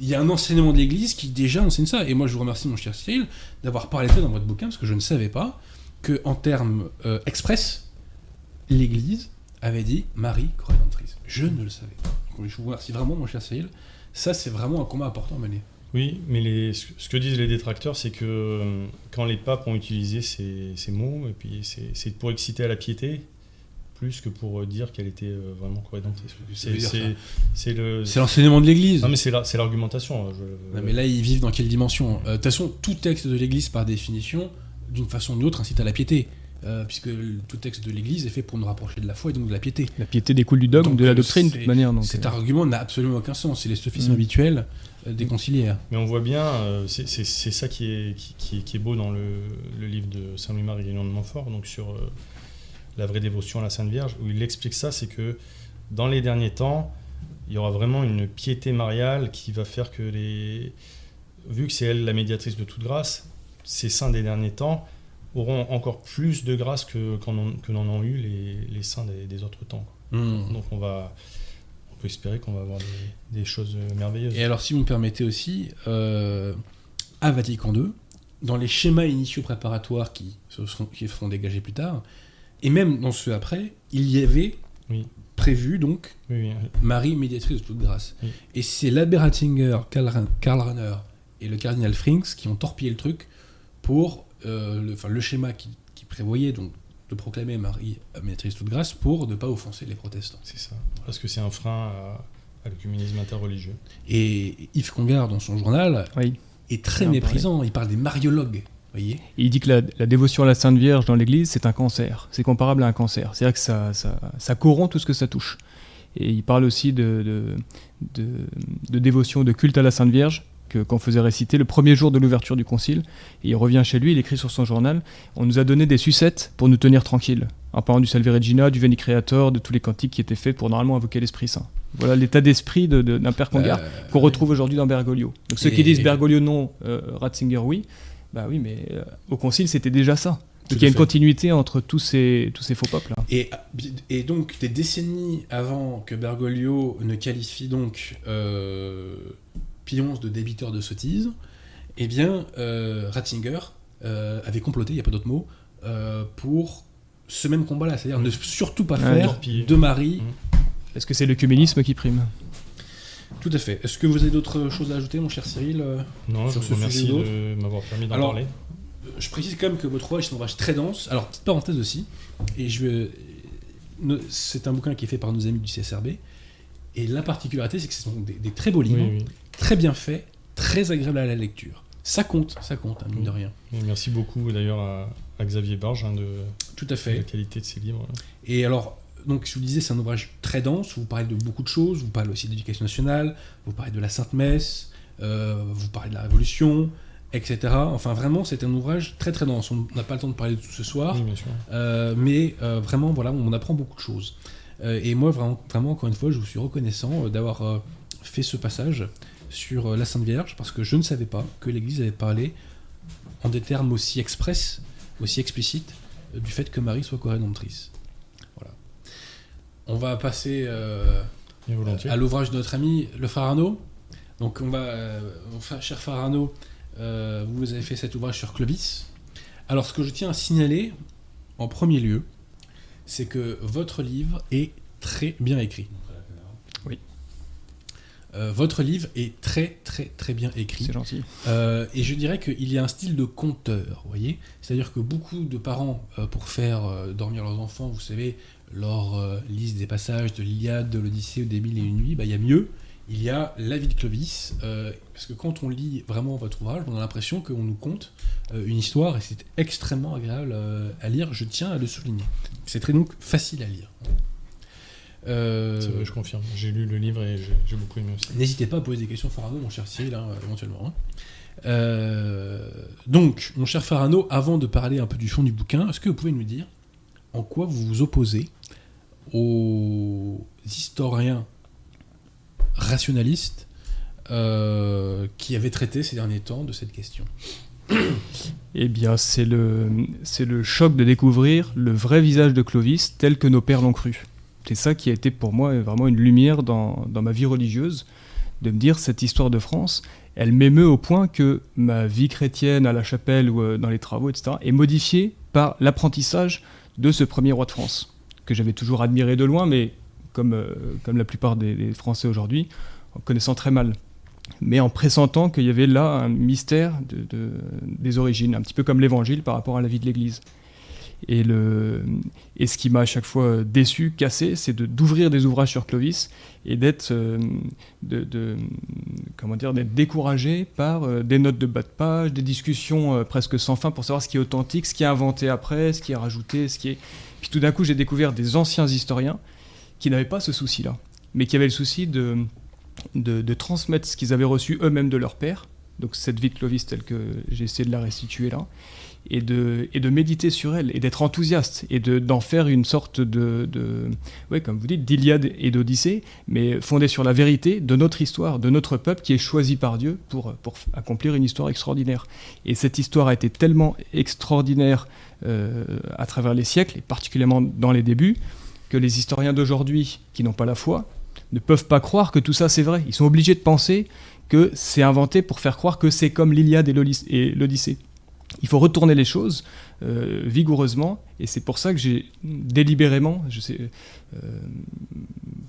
il y a un enseignement de l'Église qui déjà enseigne ça. Et moi, je vous remercie, mon cher Cyril, d'avoir parlé de ça dans votre bouquin, parce que je ne savais pas que en termes euh, express, l'Église avait dit Marie co-rédemptrice. Je ne le savais pas. Donc, je vous remercie vraiment, mon cher Cyril. Ça, c'est vraiment un combat important à mener. Oui, mais les- ce que disent les détracteurs, c'est que euh, quand les papes ont utilisé ces, ces mots, et puis c'est c'est pour exciter à la piété, plus que pour euh, dire qu'elle était euh, vraiment veut C'est dire c'est- c'est le. C'est l'enseignement de l'Église. Non, mais c'est la- c'est l'argumentation. hein, je- Non, mais là, ils vivent dans quelle dimension Euh, De toute façon, tout texte de l'Église, par définition, d'une façon ou d'une autre, incite à la piété. Euh, puisque tout texte de l'Église est fait pour nous rapprocher de la foi et donc de la piété. La piété découle du dogme, Donc, de la doctrine, de toute manière. Donc, Cet euh, argument n'a absolument aucun sens. C'est les sophismes Mm. habituels euh. Mais on voit bien, euh, c'est ça qui est, qui, qui est- qui est beau dans le, le livre de Saint-Louis-Marie Grignon de Montfort, donc sur euh, la vraie dévotion à la Sainte Vierge, où il explique ça, c'est que dans les derniers temps, il y aura vraiment une piété mariale qui va faire que les... Vu que c'est elle la médiatrice de toute grâce, ces saints des derniers temps auront encore plus de grâce que, que n'en ont eu les, les saints des, des autres temps. quoi. Mm. Donc on va... Peut espérer qu'on va avoir des, des choses merveilleuses. Et alors, si vous me permettez aussi, euh, à Vatican II, dans les schémas initiaux préparatoires qui se seront, qui seront dégagés plus tard, et même dans ceux après, il y avait Oui. prévu donc Oui, oui, Marie, médiatrice de toute grâce. Et c'est l'abbé Ratzinger, Karl, Karl Rahner et le cardinal Frings qui ont torpillé le truc pour euh, le, enfin, le schéma qui, qui prévoyait donc de proclamer Marie médiatrice de toute grâce pour ne pas offenser les protestants. C'est ça. Parce que c'est un frein à, à l'œcuménisme interreligieux. Et Yves Congar, dans son journal, oui. est très méprisant. Il parle des mariologues. voyez Et il dit que la, la dévotion à la Sainte Vierge dans l'Église, c'est un cancer. C'est comparable à un cancer. C'est-à-dire que ça, ça, ça corrompt tout ce que ça touche. Et il parle aussi de, de, de, de dévotion, de culte à la Sainte Vierge qu'on faisait réciter le premier jour de l'ouverture du concile. Et il revient chez lui, il écrit sur son journal On nous a donné des sucettes pour nous tenir tranquilles. En parlant du Salve Regina, du Veni Creator, de tous les cantiques qui étaient faits pour normalement invoquer l'Esprit Saint. Voilà l'état d'esprit de- de- d'un père Congar Euh, qu'on retrouve aujourd'hui dans Bergoglio. Donc ceux qui disent Bergoglio non, euh, Ratzinger oui, bah oui, mais euh, au concile c'était déjà ça. Donc il y a une fait. continuité entre tous ces, tous ces faux peuples. Et, et donc, des décennies avant que Bergoglio ne qualifie donc de débiteur de sottises, eh bien, euh, Ratzinger euh, avait comploté, il n'y a pas d'autre mot, euh, pour ce même combat-là, c'est-à-dire ne surtout pas Ah, faire de Marie. Est-ce que c'est l'œcuménisme qui prime? Tout à fait. Est-ce que vous avez d'autres choses à ajouter, mon cher Cyril Euh, Non, Sur je vous remercie de m'avoir permis d'en parler. Je précise quand même que votre ouvrage est un ouvrage très dense. Alors, petite parenthèse aussi, et je vais- no- c'est un bouquin qui est fait par nos amis du CSRB. Et la particularité, c'est que ce sont des, des très beaux livres, Oui, oui. Très bien faits, très agréables à la lecture. Ça compte, ça compte, hein, mine de rien. Et merci beaucoup d'ailleurs à, à Xavier Barge hein, de, Tout à de la fait. qualité de ses livres. Et alors, donc, je vous disais, c'est un ouvrage très dense. Vous parlez de beaucoup de choses. Vous parlez aussi d'éducation nationale. Vous parlez de la Sainte Messe. euh, vous parlez de la Révolution, etc. Enfin, vraiment, c'est un ouvrage très très dense. On n'a pas le temps de parler de tout ce soir. Oui, bien sûr. Euh, mais euh, vraiment, voilà, on apprend beaucoup de choses. Et moi, vraiment, vraiment, encore une fois, je vous suis reconnaissant d'avoir fait ce passage sur euh, la Sainte Vierge, parce que je ne savais pas que l'Église avait parlé en des termes aussi express, aussi explicites, euh, du fait que Marie soit co-rédemptrice. Voilà. On va passer euh, à l'ouvrage de notre ami le frère Arnaud. Donc, on va, euh, enfin, cher frère Arnaud, euh, vous avez fait cet ouvrage sur Clovis. Alors, ce que je tiens à signaler, en premier lieu, c'est que votre livre est très bien écrit. Euh, votre livre est très très très bien écrit. C'est gentil. Euh, et je dirais qu'il y a un style de conteur, vous voyez C'est-à-dire que beaucoup de parents, euh, pour faire dormir leurs enfants, vous savez, leur liste des passages de l'Iliade, de l'Odyssée, des Mille et une nuits, bah, il y a mieux. Il y a la vie de Clovis, parce que quand on lit vraiment votre ouvrage, on a l'impression qu'on nous conte une histoire et c'est extrêmement agréable à lire. Je tiens à le souligner. C'est très donc facile à lire. Euh, C'est vrai, je confirme. J'ai lu le livre et j'ai beaucoup aimé aussi. N'hésitez pas à poser des questions Farano, mon cher Cyril, hein, éventuellement. hein. Euh, donc, mon cher Farano, avant de parler un peu du fond du bouquin, est-ce que vous pouvez nous dire en quoi vous vous opposez aux historiens rationalistes euh, qui avaient traité ces derniers temps de cette question? Eh bien, c'est le, c'est le choc de découvrir le vrai visage de Clovis tel que nos pères l'ont cru. C'est ça qui a été pour moi vraiment une lumière dans, ma vie religieuse, de me dire cette histoire de France, elle m'émeut au point que ma vie chrétienne à la chapelle ou euh, dans les travaux, etc., est modifiée par l'apprentissage de ce premier roi de France, que j'avais toujours admiré de loin, mais comme, euh, la plupart des, Français aujourd'hui, en connaissant très mal mais en pressentant qu'il y avait là un mystère de- de- des origines, un petit peu comme l'évangile par rapport à la vie de l'Église. Et, le, et ce qui m'a à chaque fois déçu, cassé, c'est d'ouvrir des ouvrages sur Clovis et d'être euh, comment dire, d'être découragé par euh, des notes de bas de page, des discussions euh, presque sans fin pour savoir ce qui est authentique, ce qui est inventé après, ce qui est rajouté, ce qui est... Puis tout d'un coup, j'ai découvert des anciens historiens qui n'avaient pas ce souci-là, mais qui avaient le souci de de, de transmettre ce qu'ils avaient reçu eux-mêmes de leur père, donc cette vie de Clovis telle que j'ai essayé de la restituer là, et de, et de méditer sur elle, et d'être enthousiaste, et de- d'en faire une sorte de, de ouais, comme vous dites, d'Iliade et d'Odyssée, mais fondée sur la vérité de notre histoire, de notre peuple qui est choisi par Dieu pour, pour accomplir une histoire extraordinaire. Et cette histoire a été tellement extraordinaire euh, à travers les siècles, et particulièrement dans les débuts, que les historiens d'aujourd'hui, qui n'ont pas la foi, ne peuvent pas croire que tout ça c'est vrai. Ils sont obligés de penser que c'est inventé pour faire croire que c'est comme l'Iliade et l'Odyssée. Il faut retourner les choses euh, vigoureusement, et c'est pour ça que j'ai délibérément, je sais, euh,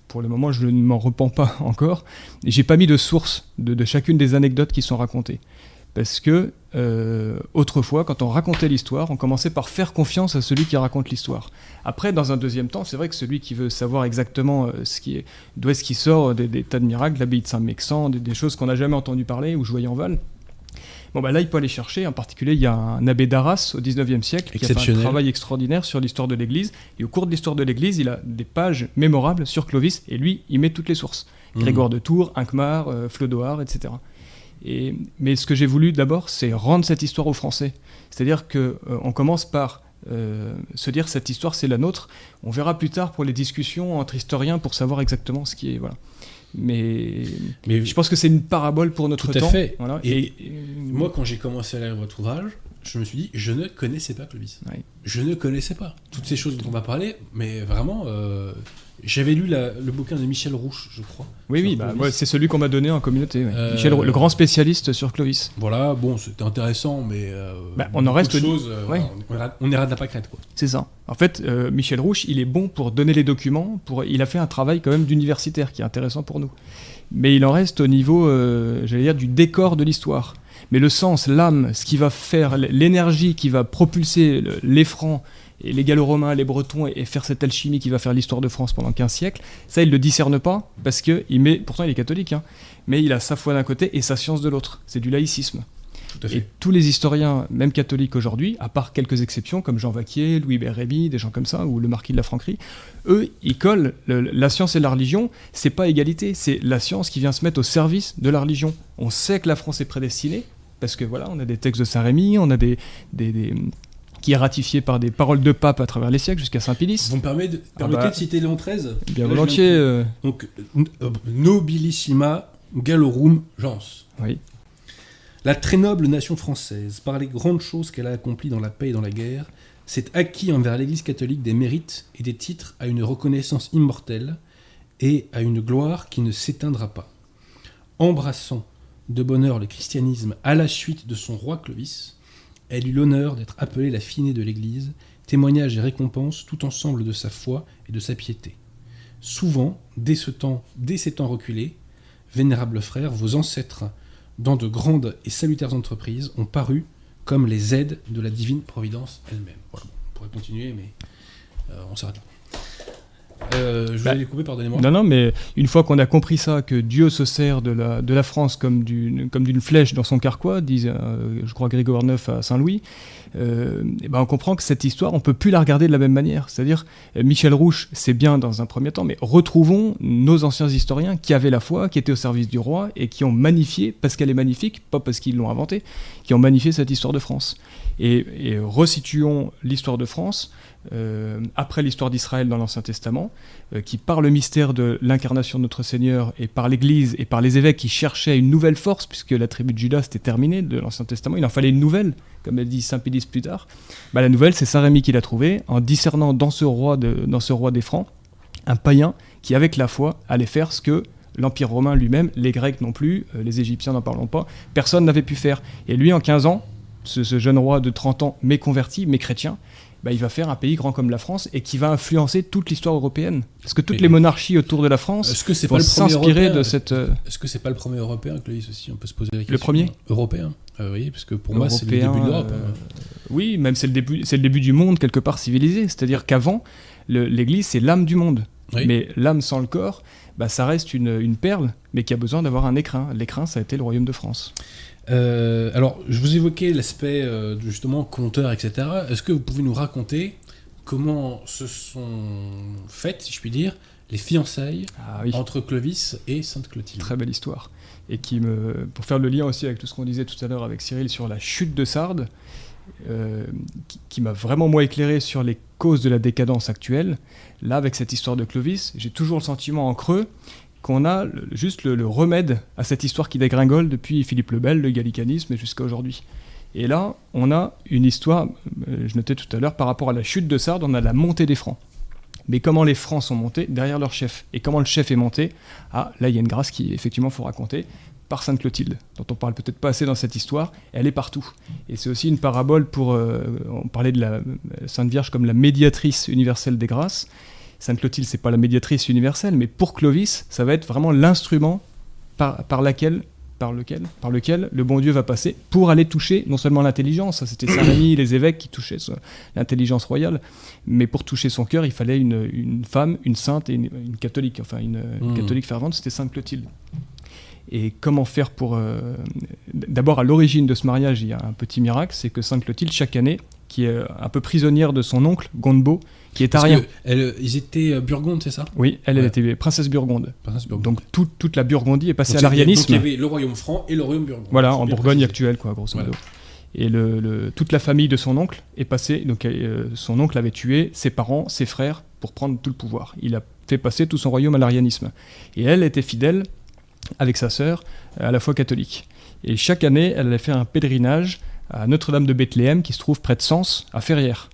pour le moment je ne m'en repens pas encore, j'ai pas mis de source de, chacune des anecdotes qui sont racontées. Parce que euh, autrefois, quand on racontait l'histoire, on commençait par faire confiance à celui qui raconte l'histoire. Après, dans un deuxième temps, c'est vrai que celui qui veut savoir exactement ce qui est, d'où est-ce qui sort des, tas de miracles, l'abbaye de Saint-Mexan, des, des choses qu'on n'a jamais entendu parler, ou Joyenval, bon bah là il peut aller chercher. En particulier, il y a un abbé d'Arras au 19e siècle qui a fait un travail extraordinaire sur l'histoire de l'Église. Et au cours de l'histoire de l'Église, il a des pages mémorables sur Clovis, et lui, il met toutes les sources. Grégoire de Tours, Inquemar, euh, Flodoard, etc. Et, mais ce que j'ai voulu d'abord, c'est rendre cette histoire aux Français. C'est-à-dire que euh, on commence par euh, se dire cette histoire c'est la nôtre. On verra plus tard pour les discussions entre historiens pour savoir exactement ce qui est voilà. Mais, Mais je pense que c'est une parabole pour notre Tout à temps. fait. Voilà. Et Et, et- Moi, quand j'ai commencé à lire votre ouvrage, je me suis dit, je ne connaissais pas Clovis. Ouais. Je ne connaissais pas toutes ces choses dont on va parler, mais vraiment, euh, j'avais lu la- le bouquin de Michel Rouche, je crois. oui, oui, bah, ouais, c'est celui qu'on m'a donné en communauté. ouais. Euh, Michel, le grand spécialiste sur Clovis. Voilà, bon, c'était intéressant, mais euh, Bah, on en reste choses, euh, ouais. on, on ira de la pâquerette, quoi. C'est ça. En fait, euh, Michel Rouche, il est bon pour donner les documents. Pour, il a fait un travail quand même d'universitaire qui est intéressant pour nous. Mais il en reste au niveau, euh, j'allais dire, du décor de l'histoire. Mais le sens, l'âme, ce qui va faire, l'énergie qui va propulser le- les Francs et les Gallo-Romains, les Bretons et, et faire cette alchimie qui va faire l'histoire de France pendant 15 siècles, ça, il le discerne pas parce que il met, pourtant il est catholique, hein, mais il a sa foi d'un côté et sa science de l'autre. C'est du laïcisme. Tout à fait. Et tous les historiens, même catholiques aujourd'hui, à part quelques exceptions comme Jean Vaquier, Louis Bérémy, des gens comme ça, ou le marquis de la Franquerie, eux, ils collent le- la science et la religion, c'est pas égalité, c'est la science qui vient se mettre au service de la religion. On sait que la France est prédestinée, parce que voilà, on a des textes de Saint-Rémy, on a des, des- des- qui est ratifié par des paroles de pape à travers les siècles jusqu'à Saint-Pédis. Vous me permettez de, permettez bah, de citer Léon XIII Bien Là, volontiers. euh, Donc, euh, nobilissima gallorum gens. oui. La très noble nation française, par les grandes choses qu'elle a accomplies dans la paix et dans la guerre, s'est acquis envers l'Église catholique des mérites et des titres à une reconnaissance immortelle et à une gloire qui ne s'éteindra pas. Embrassant de bonheur le christianisme à la suite de son roi Clovis, elle eut l'honneur d'être appelée la finée de l'Église, témoignage et récompense tout ensemble de sa foi et de sa piété. Souvent, dès ce temps, dès ces temps reculés, Vénérables frères, vos ancêtres, dans de grandes et salutaires entreprises, ont paru comme les aides de la divine providence elle-même. On pourrait continuer, mais euh, on s'arrête là. Euh, je vous Bah, ai découpé, pardonnez-moi. Non, non, mais une fois qu'on a compris ça, que Dieu se sert de la, de la France comme d'une comme d'une flèche dans son carquois, disait, euh, je crois, Grégoire IX à Saint-Louis, euh, eh ben on comprend que cette histoire, on peut plus la regarder de la même manière. C'est-à-dire, Michel Rouche, c'est bien dans un premier temps, mais retrouvons nos anciens historiens qui avaient la foi, qui étaient au service du roi et qui ont magnifié, parce qu'elle est magnifique, pas parce qu'ils l'ont inventée, qui ont magnifié cette histoire de France. Et, et resituons l'histoire de France euh, après l'histoire d'Israël dans l'Ancien Testament, euh, qui par le mystère de l'incarnation de notre Seigneur et par l'Église et par les évêques qui cherchaient une nouvelle force, puisque la tribu de Judas c'était terminé de l'Ancien Testament, il en fallait une nouvelle, comme elle dit Saint Pédis plus tard. Bah, la nouvelle, c'est Saint Rémy qui l'a trouvée en discernant dans ce roi, dans ce roi des Francs un païen qui, avec la foi, allait faire ce que l'Empire romain lui-même, les Grecs non plus, euh, les Égyptiens n'en parlons pas, personne n'avait pu faire. Et lui, en 15 ans, ce, ce jeune roi de 30 ans, mais converti, mais chrétien, bah, il va faire un pays grand comme la France et qui va influencer toute l'histoire européenne. Parce que toutes Et- les monarchies autour de la France Est-ce que c'est vont le s'inspirer de cette... euh, Est-ce que c'est pas le premier européen, Clovis aussi On peut se poser la question. premier Européen. Euh, oui, parce que pour moi, c'est le début de l'Europe. euh, hein. Oui, même c'est le début, c'est le début du monde quelque part civilisé. C'est-à-dire qu'avant, le- l'Église c'est l'âme du monde. Oui. Mais l'âme sans le corps, bah, ça reste une, une perle, mais qui a besoin d'avoir un écrin. L'écrin, ça a été le royaume de France. Euh, alors, je vous évoquais l'aspect euh, justement conteur, etc. Est-ce que vous pouvez nous raconter comment se sont faites, si je puis dire, les fiançailles Ah oui. entre Clovis et Sainte Clotilde? Très belle histoire. Et qui me, pour faire le lien aussi avec tout ce qu'on disait tout à l'heure avec Cyril sur la chute de Sardes, euh, qui, qui m'a vraiment moi éclairé sur les causes de la décadence actuelle. Là, avec cette histoire de Clovis, j'ai toujours le sentiment en creux qu'on a juste le, remède à cette histoire qui dégringole depuis Philippe le Bel, le gallicanisme, jusqu'à aujourd'hui. Et là, on a une histoire, euh, je notais tout à l'heure, par rapport à la chute de Sardes, on a la montée des Francs. Mais comment les Francs sont montés derrière leur chef Et comment le chef est monté Ah, là, il y a une grâce qui, effectivement, faut raconter, par Sainte Clotilde, dont on parle peut-être pas assez dans cette histoire. Elle est partout. Et c'est aussi une parabole pour. euh, on parlait de la euh, Sainte Vierge comme la médiatrice universelle des grâces. Sainte Clotilde, c'est pas la médiatrice universelle, mais pour Clovis, ça va être vraiment l'instrument par, par laquelle. Par lequel, par lequel le bon Dieu va passer pour aller toucher non seulement l'intelligence, c'était Saint-Rémy, les évêques qui touchaient ce- l'intelligence royale, mais pour toucher son cœur, il fallait une, une femme, une sainte et une, une catholique, enfin une, une Mm. catholique fervente, c'était Sainte Clotilde. Et comment faire pour... euh, D'abord, à l'origine de ce mariage, il y a un petit miracle, c'est que Sainte Clotilde, chaque année, qui est un peu prisonnière de son oncle, Gondebaud, qui est que elle- ils étaient euh, burgondes, c'est ça? Oui, elle, était princesse burgonde. Princesse burgonde. Donc tout- toute la Burgondie est passée Donc, à a- donc, l'arianisme. il y avait le royaume franc et le royaume burgonde. Voilà, en Bourgogne précisé. actuelle, quoi, grosso modo. Voilà. Et le, le- toute la famille de son oncle est passée. Donc, euh, son oncle avait tué ses parents, ses frères, pour prendre tout le pouvoir. Il a fait passer tout son royaume à l'arianisme. Et elle était fidèle, avec sa sœur, à la foi catholique. Et chaque année, elle allait faire un pèlerinage à Notre-Dame de Bethléem, qui se trouve près de Sens, à Ferrières.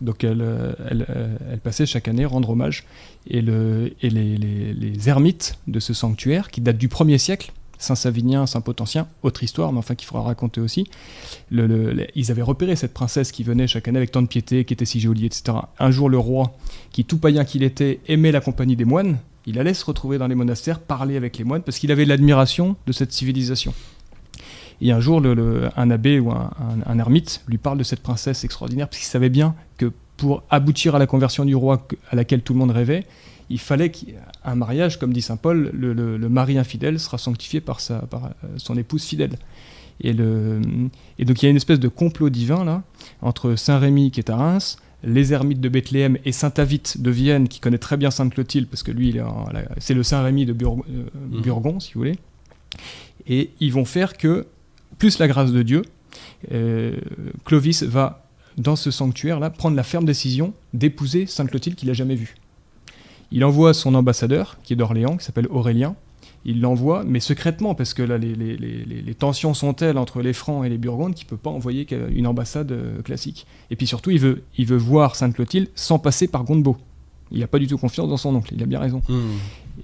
Donc, elle, euh, euh, elle passait chaque année rendre hommage. Et, le, et les, ermites de ce sanctuaire, qui date du 1er siècle, Saint-Savinien, Saint-Potentien, autre histoire, mais enfin qu'il faudra raconter aussi. Ils avaient repéré cette princesse qui venait chaque année avec tant de piété, qui était si jolie, etc. Un jour, le roi, qui tout païen qu'il était, aimait la compagnie des moines, il allait se retrouver dans les monastères, parler avec les moines, parce qu'il avait l'admiration de cette civilisation. Et un jour, le- le- un abbé ou un, un- un ermite lui parle de cette princesse extraordinaire, parce qu'il savait bien que pour aboutir à la conversion du roi à laquelle tout le monde rêvait, il fallait qu'un mariage, comme dit saint Paul, le, mari infidèle sera sanctifié par, sa, par euh, son épouse fidèle. Et, le, et donc il y a une espèce de complot divin là, entre Saint Rémy qui est à Reims, les ermites de Bethléem et Saint Avite de Vienne qui connaît très bien Sainte Clotilde parce que lui c'est le Saint Rémy de Burg- euh, Mhm. Burgon si vous voulez. Et ils vont faire que, plus la grâce de Dieu, euh, Clovis va dans ce sanctuaire là prendre la ferme décision d'épouser Sainte Clotilde qu'il n'a jamais vue. Il envoie son ambassadeur, qui est d'Orléans, qui s'appelle Aurélien. Il l'envoie, mais secrètement, parce que là, les, les- les- les- les tensions sont telles entre les Francs et les Burgondes qu'il ne peut pas envoyer qu'à- une ambassade euh, classique. Et puis surtout, il veut, il veut voir Sainte-Clotilde sans passer par Gondebaud. Il n'a pas du tout confiance dans son oncle, il a bien raison. Hmm.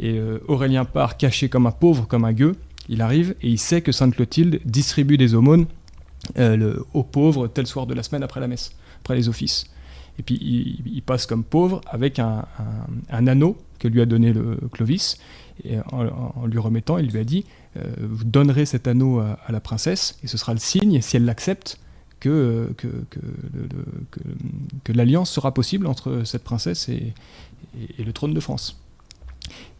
Et euh, Aurélien part caché comme un pauvre, comme un gueux. Il arrive et il sait que Sainte-Clotilde distribue des aumônes euh, aux pauvres tel soir de la semaine après la messe, après les offices. Et puis il, passe comme pauvre avec un, anneau que lui a donné Clovis. En, lui remettant, il lui a dit Vous donnerez cet anneau à, la princesse, et ce sera le signe, si elle l'accepte, que, que, l'alliance sera possible entre cette princesse et le trône de France.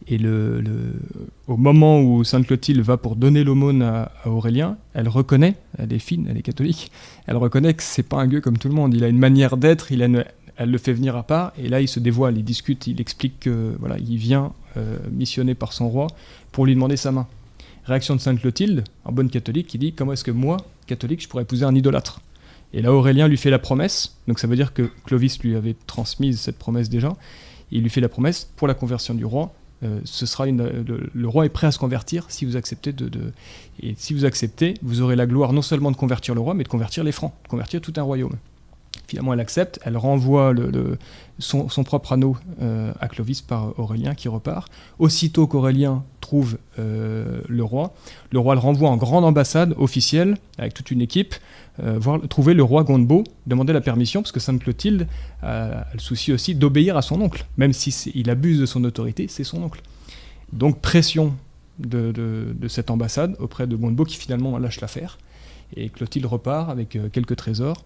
Et le, au moment où Sainte Clotilde va pour donner l'aumône à, Aurélien, elle reconnaît, elle est fine, elle est catholique, elle reconnaît que c'est pas un gueux comme tout le monde. Il a une manière d'être, il elle le fait venir à part, et là il se dévoile, il discute, il explique que voilà, il vient euh, missionné par son roi pour lui demander sa main. Réaction de Sainte Clotilde, en bonne catholique, qui dit comment est-ce que moi, catholique, je pourrais épouser un idolâtre? Et là Aurélien lui fait la promesse, donc ça veut dire que Clovis lui avait transmise cette promesse déjà. Il lui fait la promesse pour la conversion du roi euh, ce sera une, le, roi est prêt à se convertir si vous acceptez de, et si vous acceptez, vous aurez la gloire non seulement de convertir le roi, mais de convertir les francs, de convertir tout un royaume. Finalement, elle accepte, elle renvoie le, son, propre anneau euh, à Clovis par Aurélien qui repart. Aussitôt qu'Aurélien trouve euh, le roi, le roi le renvoie en grande ambassade officielle avec toute une équipe euh, voir, trouver le roi Gondebaud, demander la permission, parce que Sainte Clotilde a, le souci aussi d'obéir à son oncle, même si il abuse de son autorité, c'est son oncle. Donc pression de, cette ambassade auprès de Gondebaud qui finalement lâche l'affaire, et Clotilde repart avec euh, quelques trésors.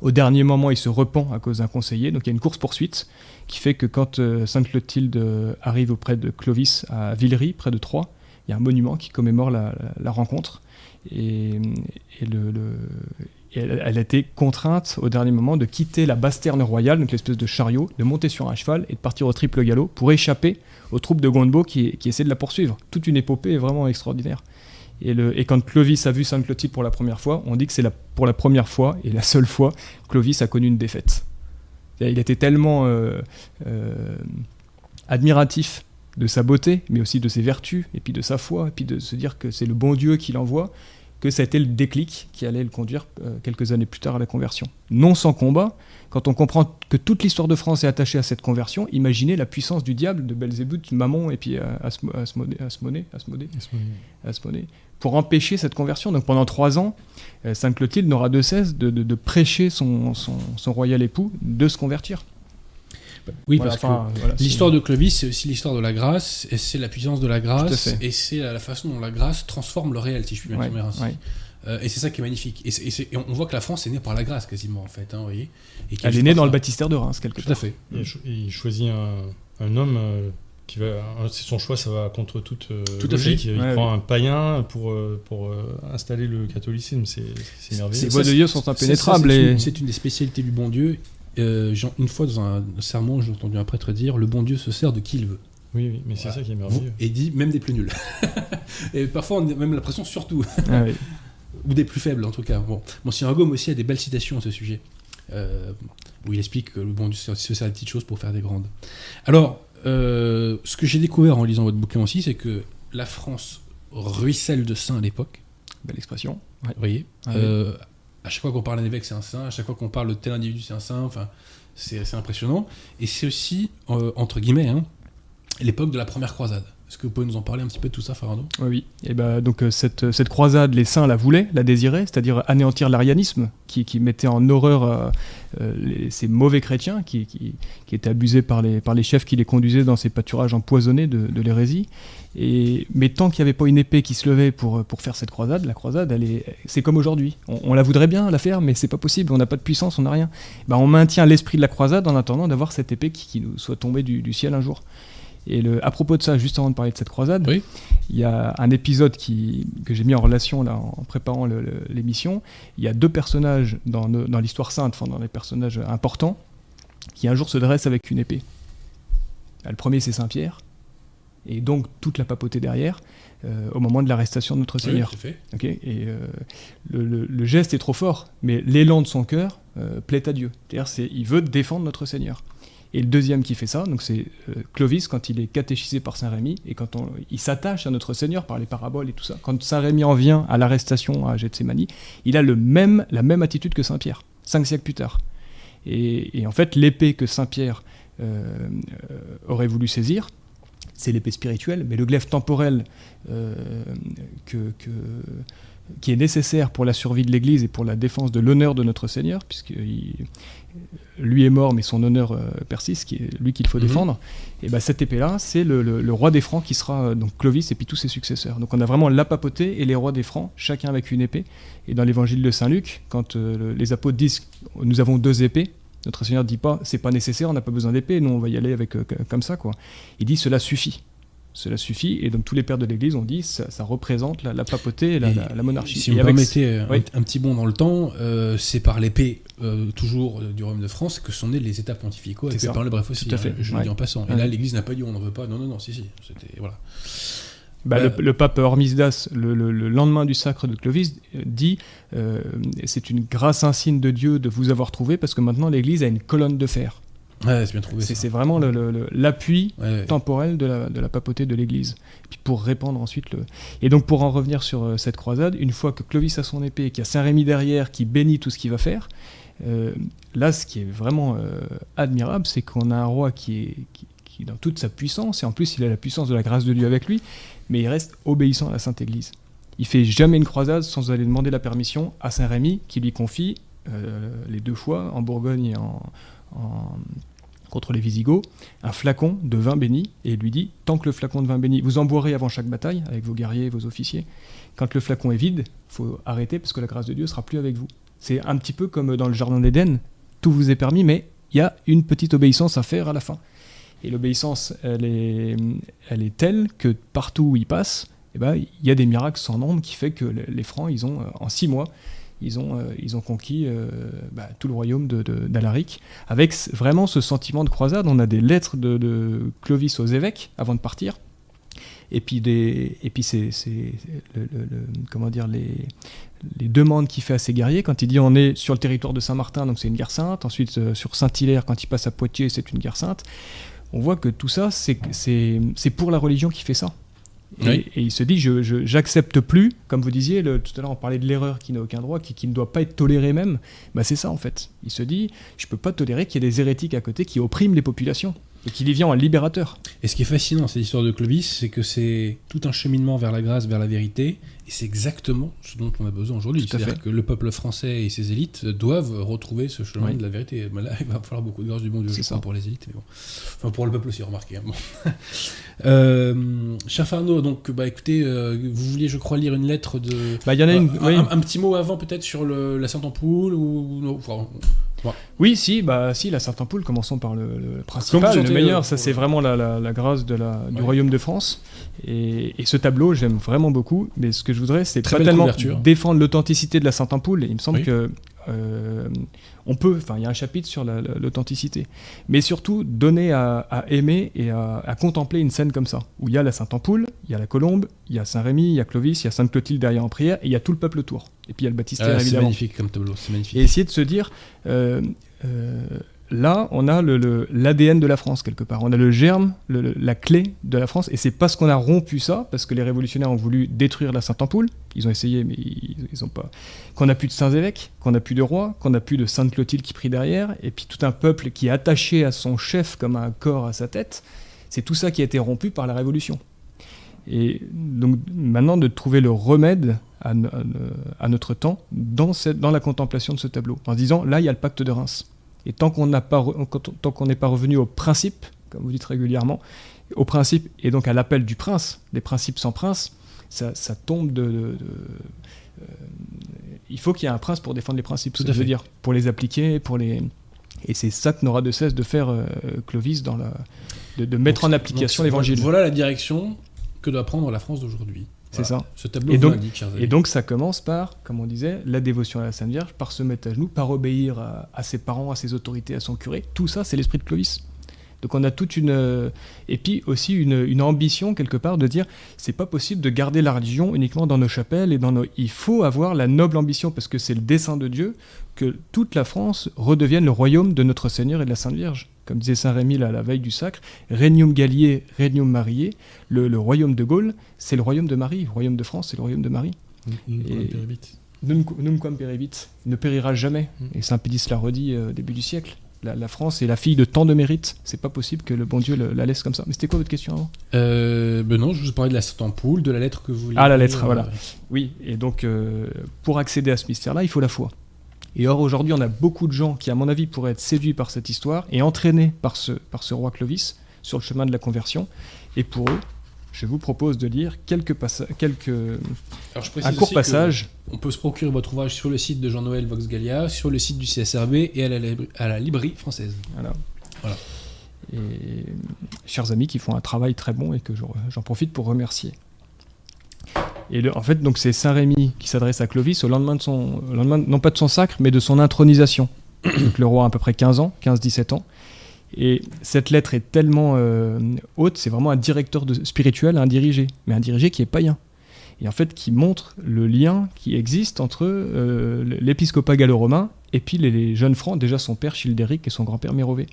Au dernier moment, il se repent à cause d'un conseiller, donc il y a une course-poursuite qui fait que quand euh, Sainte Clotilde arrive auprès de Clovis à Villery, près de Troyes, il y a un monument qui commémore la rencontre. Et, elle, a été contrainte au dernier moment de quitter la basterne royale, donc l'espèce de chariot, de monter sur un cheval et de partir au triple galop pour échapper aux troupes de Gondebaud qui, qui essaient de la poursuivre. Toute une épopée vraiment extraordinaire. Et, quand Clovis a vu Sainte Clotilde pour la première fois, on dit que c'est pour la première fois et la seule fois Clovis a connu une défaite. Il était tellement euh, euh, admiratif de sa beauté, mais aussi de ses vertus, et puis de sa foi, et puis de se dire que c'est le bon Dieu qui l'envoie, que ça a été le déclic qui allait le conduire euh, quelques années plus tard à la conversion. Non sans combat, quand on comprend que toute l'histoire de France est attachée à cette conversion, imaginez la puissance du diable, de Belzébuth, Mammon et puis euh, Asmodée, Asmodée, pour empêcher cette conversion. Donc pendant trois ans, euh, Sainte Clotilde n'aura de cesse de, prêcher son, son royal époux de se convertir. Oui, parce que l'histoire de Clovis, c'est aussi l'histoire de la grâce, et c'est la puissance de la grâce, et c'est la façon dont la grâce transforme le réel, si je puis m'exprimer ainsi. Euh, et c'est ça qui est magnifique. Et, on voit que la France est née par la grâce quasiment, en fait. Hein, vous voyez et Elle est née dans le baptistère de Reims, quelque Tout à fait. il choisit un, homme euh, qui va. C'est son choix, ça va contre toute euh, Tout logique. Il prend un païen pour, pour installer le catholicisme. C'est merveilleux. Les voies de Dieu sont impénétrables. C'est une des spécialités du bon Dieu. Euh, une fois dans un sermon, j'ai entendu un prêtre dire Le bon Dieu se sert de qui il veut. Oui, oui mais c'est ça qui est merveilleux. Et dit même des plus nuls. et parfois, on a même l'impression, surtout. Ah Ou des plus faibles, en tout cas. Bon. Monsieur Gaume aussi a des belles citations à ce sujet. Euh, où il explique que le bon Dieu se sert des petites choses pour faire des grandes. Alors, euh, ce que j'ai découvert en lisant votre bouquin aussi, c'est que la France ruisselle de saints à l'époque. Belle expression. Vous voyez ah à chaque fois qu'on parle d'un évêque, c'est un saint. À chaque fois qu'on parle de tel individu, c'est un saint. Enfin, c'est impressionnant. Et c'est aussi, euh, entre guillemets, hein, l'époque de la première croisade. Est-ce que vous pouvez nous en parler un petit peu de tout ça, Farando Oui, Et ben, donc euh, cette, croisade, les saints la voulaient, la désiraient, c'est-à-dire anéantir l'arianisme, qui, mettait en horreur euh, ces mauvais chrétiens, qui, étaient abusés par les, chefs qui les conduisaient dans ces pâturages empoisonnés de l'hérésie. Et, mais tant qu'il n'y avait pas une épée qui se levait pour, pour faire cette croisade, la croisade, c'est comme aujourd'hui. On, la voudrait bien la faire, mais c'est pas possible. On n'a pas de puissance, on n'a rien. Ben, on maintient l'esprit de la croisade en attendant d'avoir cette épée qui, nous soit tombée du, du ciel un jour. Et le, à propos de ça, juste avant de parler de cette croisade, il y a un épisode qui, que j'ai mis en relation là, en préparant l'émission. Il y a deux personnages dans, dans l'histoire sainte, enfin, dans les personnages importants, qui un jour se dressent avec une épée. Le premier, c'est Saint-Pierre, et donc toute la papauté derrière, euh, au moment de l'arrestation de notre Seigneur. Oui, et euh, le, le, geste est trop fort, mais l'élan de son cœur euh, plaît à Dieu. C'est-à-dire, il veut défendre notre Seigneur. Et le deuxième qui fait ça, donc c'est Clovis quand il est catéchisé par Saint Rémy et quand on, il s'attache à notre Seigneur par les paraboles et tout ça. Quand Saint Rémy en vient à l'arrestation à Gethsemane, il a le même, la même attitude que Saint Pierre, cinq siècles plus tard. Et, en fait, l'épée que Saint Pierre aurait voulu saisir, c'est l'épée spirituelle, mais le glaive temporel euh, que, que, qui est nécessaire pour la survie de l'Église et pour la défense de l'honneur de notre Seigneur, puisque lui est mort, mais son honneur euh, persiste, qui est lui qu'il faut Mhm. défendre. Et ben cette épée-là, c'est le, le- le roi des Francs qui sera euh, donc Clovis et puis tous ses successeurs. Donc on a vraiment la papauté et les rois des Francs, chacun avec une épée. Et dans l'évangile de Saint Luc, quand euh, le- les apôtres disent nous avons deux épées, notre Seigneur dit pas c'est pas nécessaire, on n'a pas besoin d'épée, nous on va y aller avec euh, comme ça quoi. Il dit cela suffit. Cela suffit, et donc tous les pères de l'Église ont dit ça, ça représente la, la papauté et la, Et la- la monarchie. Si Et vous me avec- permettez euh, Oui. un, petit bond dans le temps, euh, c'est par l'épée, euh, toujours du royaume de France, que sont nés les états pontificaux, et par le bref aussi, Tout à fait, hein, je le dis en passant. Et Ouais. là, l'Église n'a pas dit on n'en veut pas, non, non, non, si, si, c'était, voilà. Bah, Bah, le, le pape Hormisdas, le, le- le lendemain du sacre de Clovis, euh, dit euh, c'est une grâce insigne de Dieu de vous avoir trouvé parce que maintenant l'Église a une colonne de fer. Ouais, c'est bien trouvé. C'est vraiment l'appui Ouais, temporel de la, de la papauté de l'Église. Et puis pour répandre ensuite le. Et donc pour en revenir sur euh, cette croisade, une fois que Clovis a son épée, qu'il y a Saint Rémy derrière qui bénit tout ce qu'il va faire, euh, là ce qui est vraiment admirable, c'est qu'on a un roi qui est, qui, qui est dans toute sa puissance, et en plus il a la puissance de la grâce de Dieu avec lui, mais il reste obéissant à la Sainte Église. Il fait jamais une croisade sans aller demander la permission à Saint Rémy qui lui confie euh, les deux fois en Bourgogne et contre les Visigoths un flacon de vin béni et il lui dit tant que le flacon de vin béni vous en boirez avant chaque bataille avec vos guerriers et vos officiers. Quand le flacon est vide faut arrêter parce que la grâce de Dieu sera plus avec vous c'est un petit peu comme dans le jardin d'Éden tout vous est permis mais il y a une petite obéissance à faire à la fin et l'obéissance elle est, elle est telle que partout où il passe eh ben, il y a des miracles sans nombre qui fait que le- les Francs ils ont euh, en six mois ils ont, euh, ils ont conquis euh, bah, tout le royaume de- de- d'Alaric, avec vraiment ce sentiment de croisade. On a des lettres de, de Clovis aux évêques avant de partir, et puis, des, et puis c'est, le- comment dire, les, les demandes qu'il fait à ses guerriers. Quand il dit on est sur le territoire de Saint-Martin, donc c'est une guerre sainte, ensuite sur Saint-Hilaire, quand il passe à Poitiers, c'est une guerre sainte. On voit que tout ça, c'est, pour la religion qui fait ça. Et, Oui. et il se dit, je, je- j'accepte plus, comme vous disiez, le- tout à l'heure on parlait de l'erreur qui n'a aucun droit, qui, qui ne doit pas être tolérée même. Bah c'est ça en fait. Il se dit, je peux pas tolérer qu'il y ait des hérétiques à côté qui oppriment les populations et qu'il y vient en libérateur. Et ce qui est fascinant dans cette histoire de Clovis, c'est que c'est tout un cheminement vers la grâce, vers la vérité, et c'est exactement ce dont on a besoin aujourd'hui. C'est-à-dire que le peuple français et ses élites doivent retrouver ce chemin Oui. de la vérité. Mais là, il va falloir beaucoup de grâce du bon Dieu, je crois, pour les élites. Mais bon. Enfin, pour le peuple aussi, remarquez. hein. Bon. Euh, cher Farno, donc, bah, écoutez, euh, vous vouliez, je crois, lire une lettre de. Bah il y en a une. un, oui. un- un petit mot avant, peut-être, sur le- la Sainte-Ampoule ou non, enfin, Oui, si, bah si, la commençons par le, le principal, le meilleur, euh, ça c'est vraiment la, la- la grâce de la, du Ouais. royaume de France. Et, et ce tableau, j'aime vraiment beaucoup, mais ce que je voudrais, c'est pas tellement couverture. défendre l'authenticité de la Sainte-Ampoule. Il me semble Oui. que euh, on peut, enfin il y a un chapitre sur la- la- l'authenticité, mais surtout donner à, à aimer et à, à contempler une scène comme ça, où il y a la Sainte-Ampoule, il y a la Colombe, il y a Saint-Rémy, il y a Clovis, il y a Sainte-Clotilde derrière en prière, et il y a tout le peuple autour. Et puis il y a le baptistère c'est évidemment magnifique comme tableau, c'est magnifique. et essayer de se dire euh, euh, là on a l'ADN de la France quelque part. On a le germe la clé de la France. Et c'est parce qu'on a rompu ça parce que les révolutionnaires ont voulu détruire la Sainte-Ampoule ils ont essayé mais ils, ils ont pas. Qu'on n'a plus de saints évêques qu'on n'a plus de rois qu'on n'a plus de Sainte Clotilde qui prie derrière. Et puis tout un peuple qui est attaché à son chef comme un corps à sa tête. C'est tout ça qui a été rompu par la révolution. Et donc maintenant de trouver le remède à, no- à no- à notre temps dans, la contemplation de ce tableau, en disant là il y a le pacte de Reims. Et tant qu'on pas n'est pas revenu au principe, comme vous dites régulièrement, au principe et donc à l'appel du prince, des principes sans prince, ça, ça tombe de. de- de- euh, il faut qu'il y ait un prince pour défendre les principes, Tout à je veux dire, pour les appliquer, pour les. Et c'est ça que n'aura de cesse de faire euh, Clovis dans la, de, de mettre Donc, en application l'évangile. Voilà la direction que doit prendre la France d'aujourd'hui. C'est Voilà. ça. Ce tableau Et donc-. Et donc ça commence par, comme on disait, la dévotion à la Sainte Vierge, par se mettre à genoux, par obéir à, à ses parents, à ses autorités, à son curé. Tout ça, c'est l'esprit de Clovis. Donc on a toute une... Et puis aussi une, une ambition quelque part de dire, c'est pas possible de garder la religion uniquement dans nos chapelles et dans nos... Il faut avoir la noble ambition, parce que c'est le dessein de Dieu, que toute la France redevienne le royaume de notre Seigneur et de la Sainte Vierge. Comme disait Saint Rémy là, la veille du sacre, Regnum Gallier, Regnum Marié, le, le royaume de Gaulle, c'est le royaume de Marie, le royaume de France, c'est le royaume de Marie. Et- Num, num quam perivit, ne périra jamais. Mm. Et Saint Pédis l'a redit euh, au début du siècle. La, la France est la fille de tant de mérites. C'est pas possible que le bon Dieu le- la laisse comme ça. Mais c'était quoi votre question avant Euh, ben non, je vous parlais de la Sainte Ampoule, de la lettre que vous Ah, la lettre, voilà. euh, Oui, et donc euh, pour accéder à ce mystère-là, il faut la foi. Et or, aujourd'hui, on a beaucoup de gens qui, à mon avis, pourraient être séduits par cette histoire et entraînés par ce, par ce roi Clovis sur le chemin de la conversion. Et pour eux, je vous propose de lire quelques, passa- quelques Alors, je un court passage. On peut se procurer votre ouvrage sur le site de Jean-Noël Voxgalia, sur le site du CSRB et à la, libra- à la librairie française. Voilà. Voilà. Et chers amis qui font un travail très bon et que je- j'en profite pour remercier. Et en fait, donc c'est Saint Rémy qui s'adresse à Clovis au lendemain de son, lendemain, non pas de son sacre, mais de son intronisation. donc le roi a à peu près 15 ans, 15-17 ans. Et cette lettre est tellement euh, haute, c'est vraiment un directeur spirituel, un dirigé, mais un dirigé qui est païen. Et en fait, qui montre le lien qui existe entre euh, l'épiscopat gallo-romain et puis les, jeunes francs, déjà son père Childéric et son grand-père Mérové.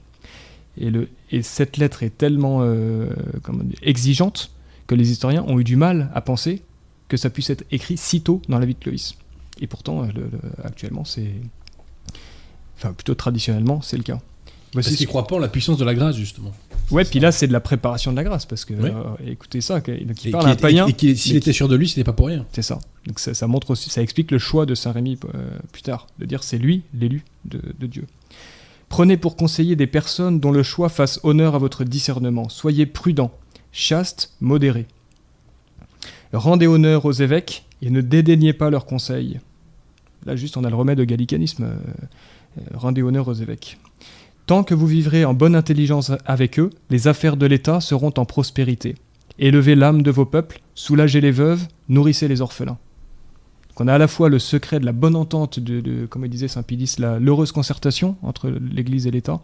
Et, cette lettre est tellement euh, exigeante que les historiens ont eu du mal à penser que ça puisse être écrit si tôt dans la vie de Clovis. Et pourtant, euh, le- le- actuellement, c'est. Enfin, plutôt traditionnellement, c'est le cas. Voici Parce ce qu'ils croient pas en la puissance de la grâce, justement. Ouais, puis là, c'est de la préparation de la grâce, parce que, euh, écoutez ça, donc il Et parle à un païen, Et, s'il était sûr de lui, c'était pas pour rien. c'est ça. Donc ça, ça montre aussi, ça explique le choix de Saint Rémy euh, plus tard, de dire c'est lui l'élu de, de Dieu. Prenez pour conseiller des personnes dont le choix fasse honneur à votre discernement. Soyez prudents, chastes, modérés. Rendez honneur aux évêques et ne dédaignez pas leurs conseils. Là, juste, on a le remède au gallicanisme. euh, euh, rendez honneur aux évêques. Tant que vous vivrez en bonne intelligence avec eux, les affaires de l'État seront en prospérité. Élevez l'âme de vos peuples, soulagez les veuves, nourrissez les orphelins. Donc on a à la fois le secret de la bonne entente, de, comme disait Saint la- l'heureuse concertation entre l'Église et l'État.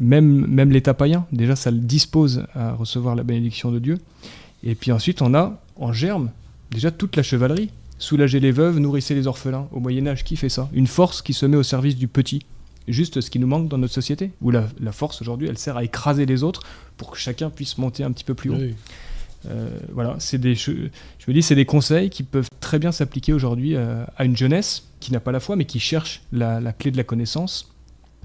Même, même l'État païen, déjà ça le dispose à recevoir la bénédiction de Dieu. Et puis ensuite on a en germe déjà toute la chevalerie. Soulager les veuves, nourrissez les orphelins. Au Moyen Âge, qui fait ça? Une force qui se met au service du petit. Juste ce qui nous manque dans notre société, où la, la force aujourd'hui, elle sert à écraser les autres pour que chacun puisse monter un petit peu plus haut. Oui. Euh, voilà, c'est des, je, je me dis, c'est des conseils qui peuvent très bien s'appliquer aujourd'hui euh, à une jeunesse qui n'a pas la foi, mais qui cherche la, la clé de la connaissance.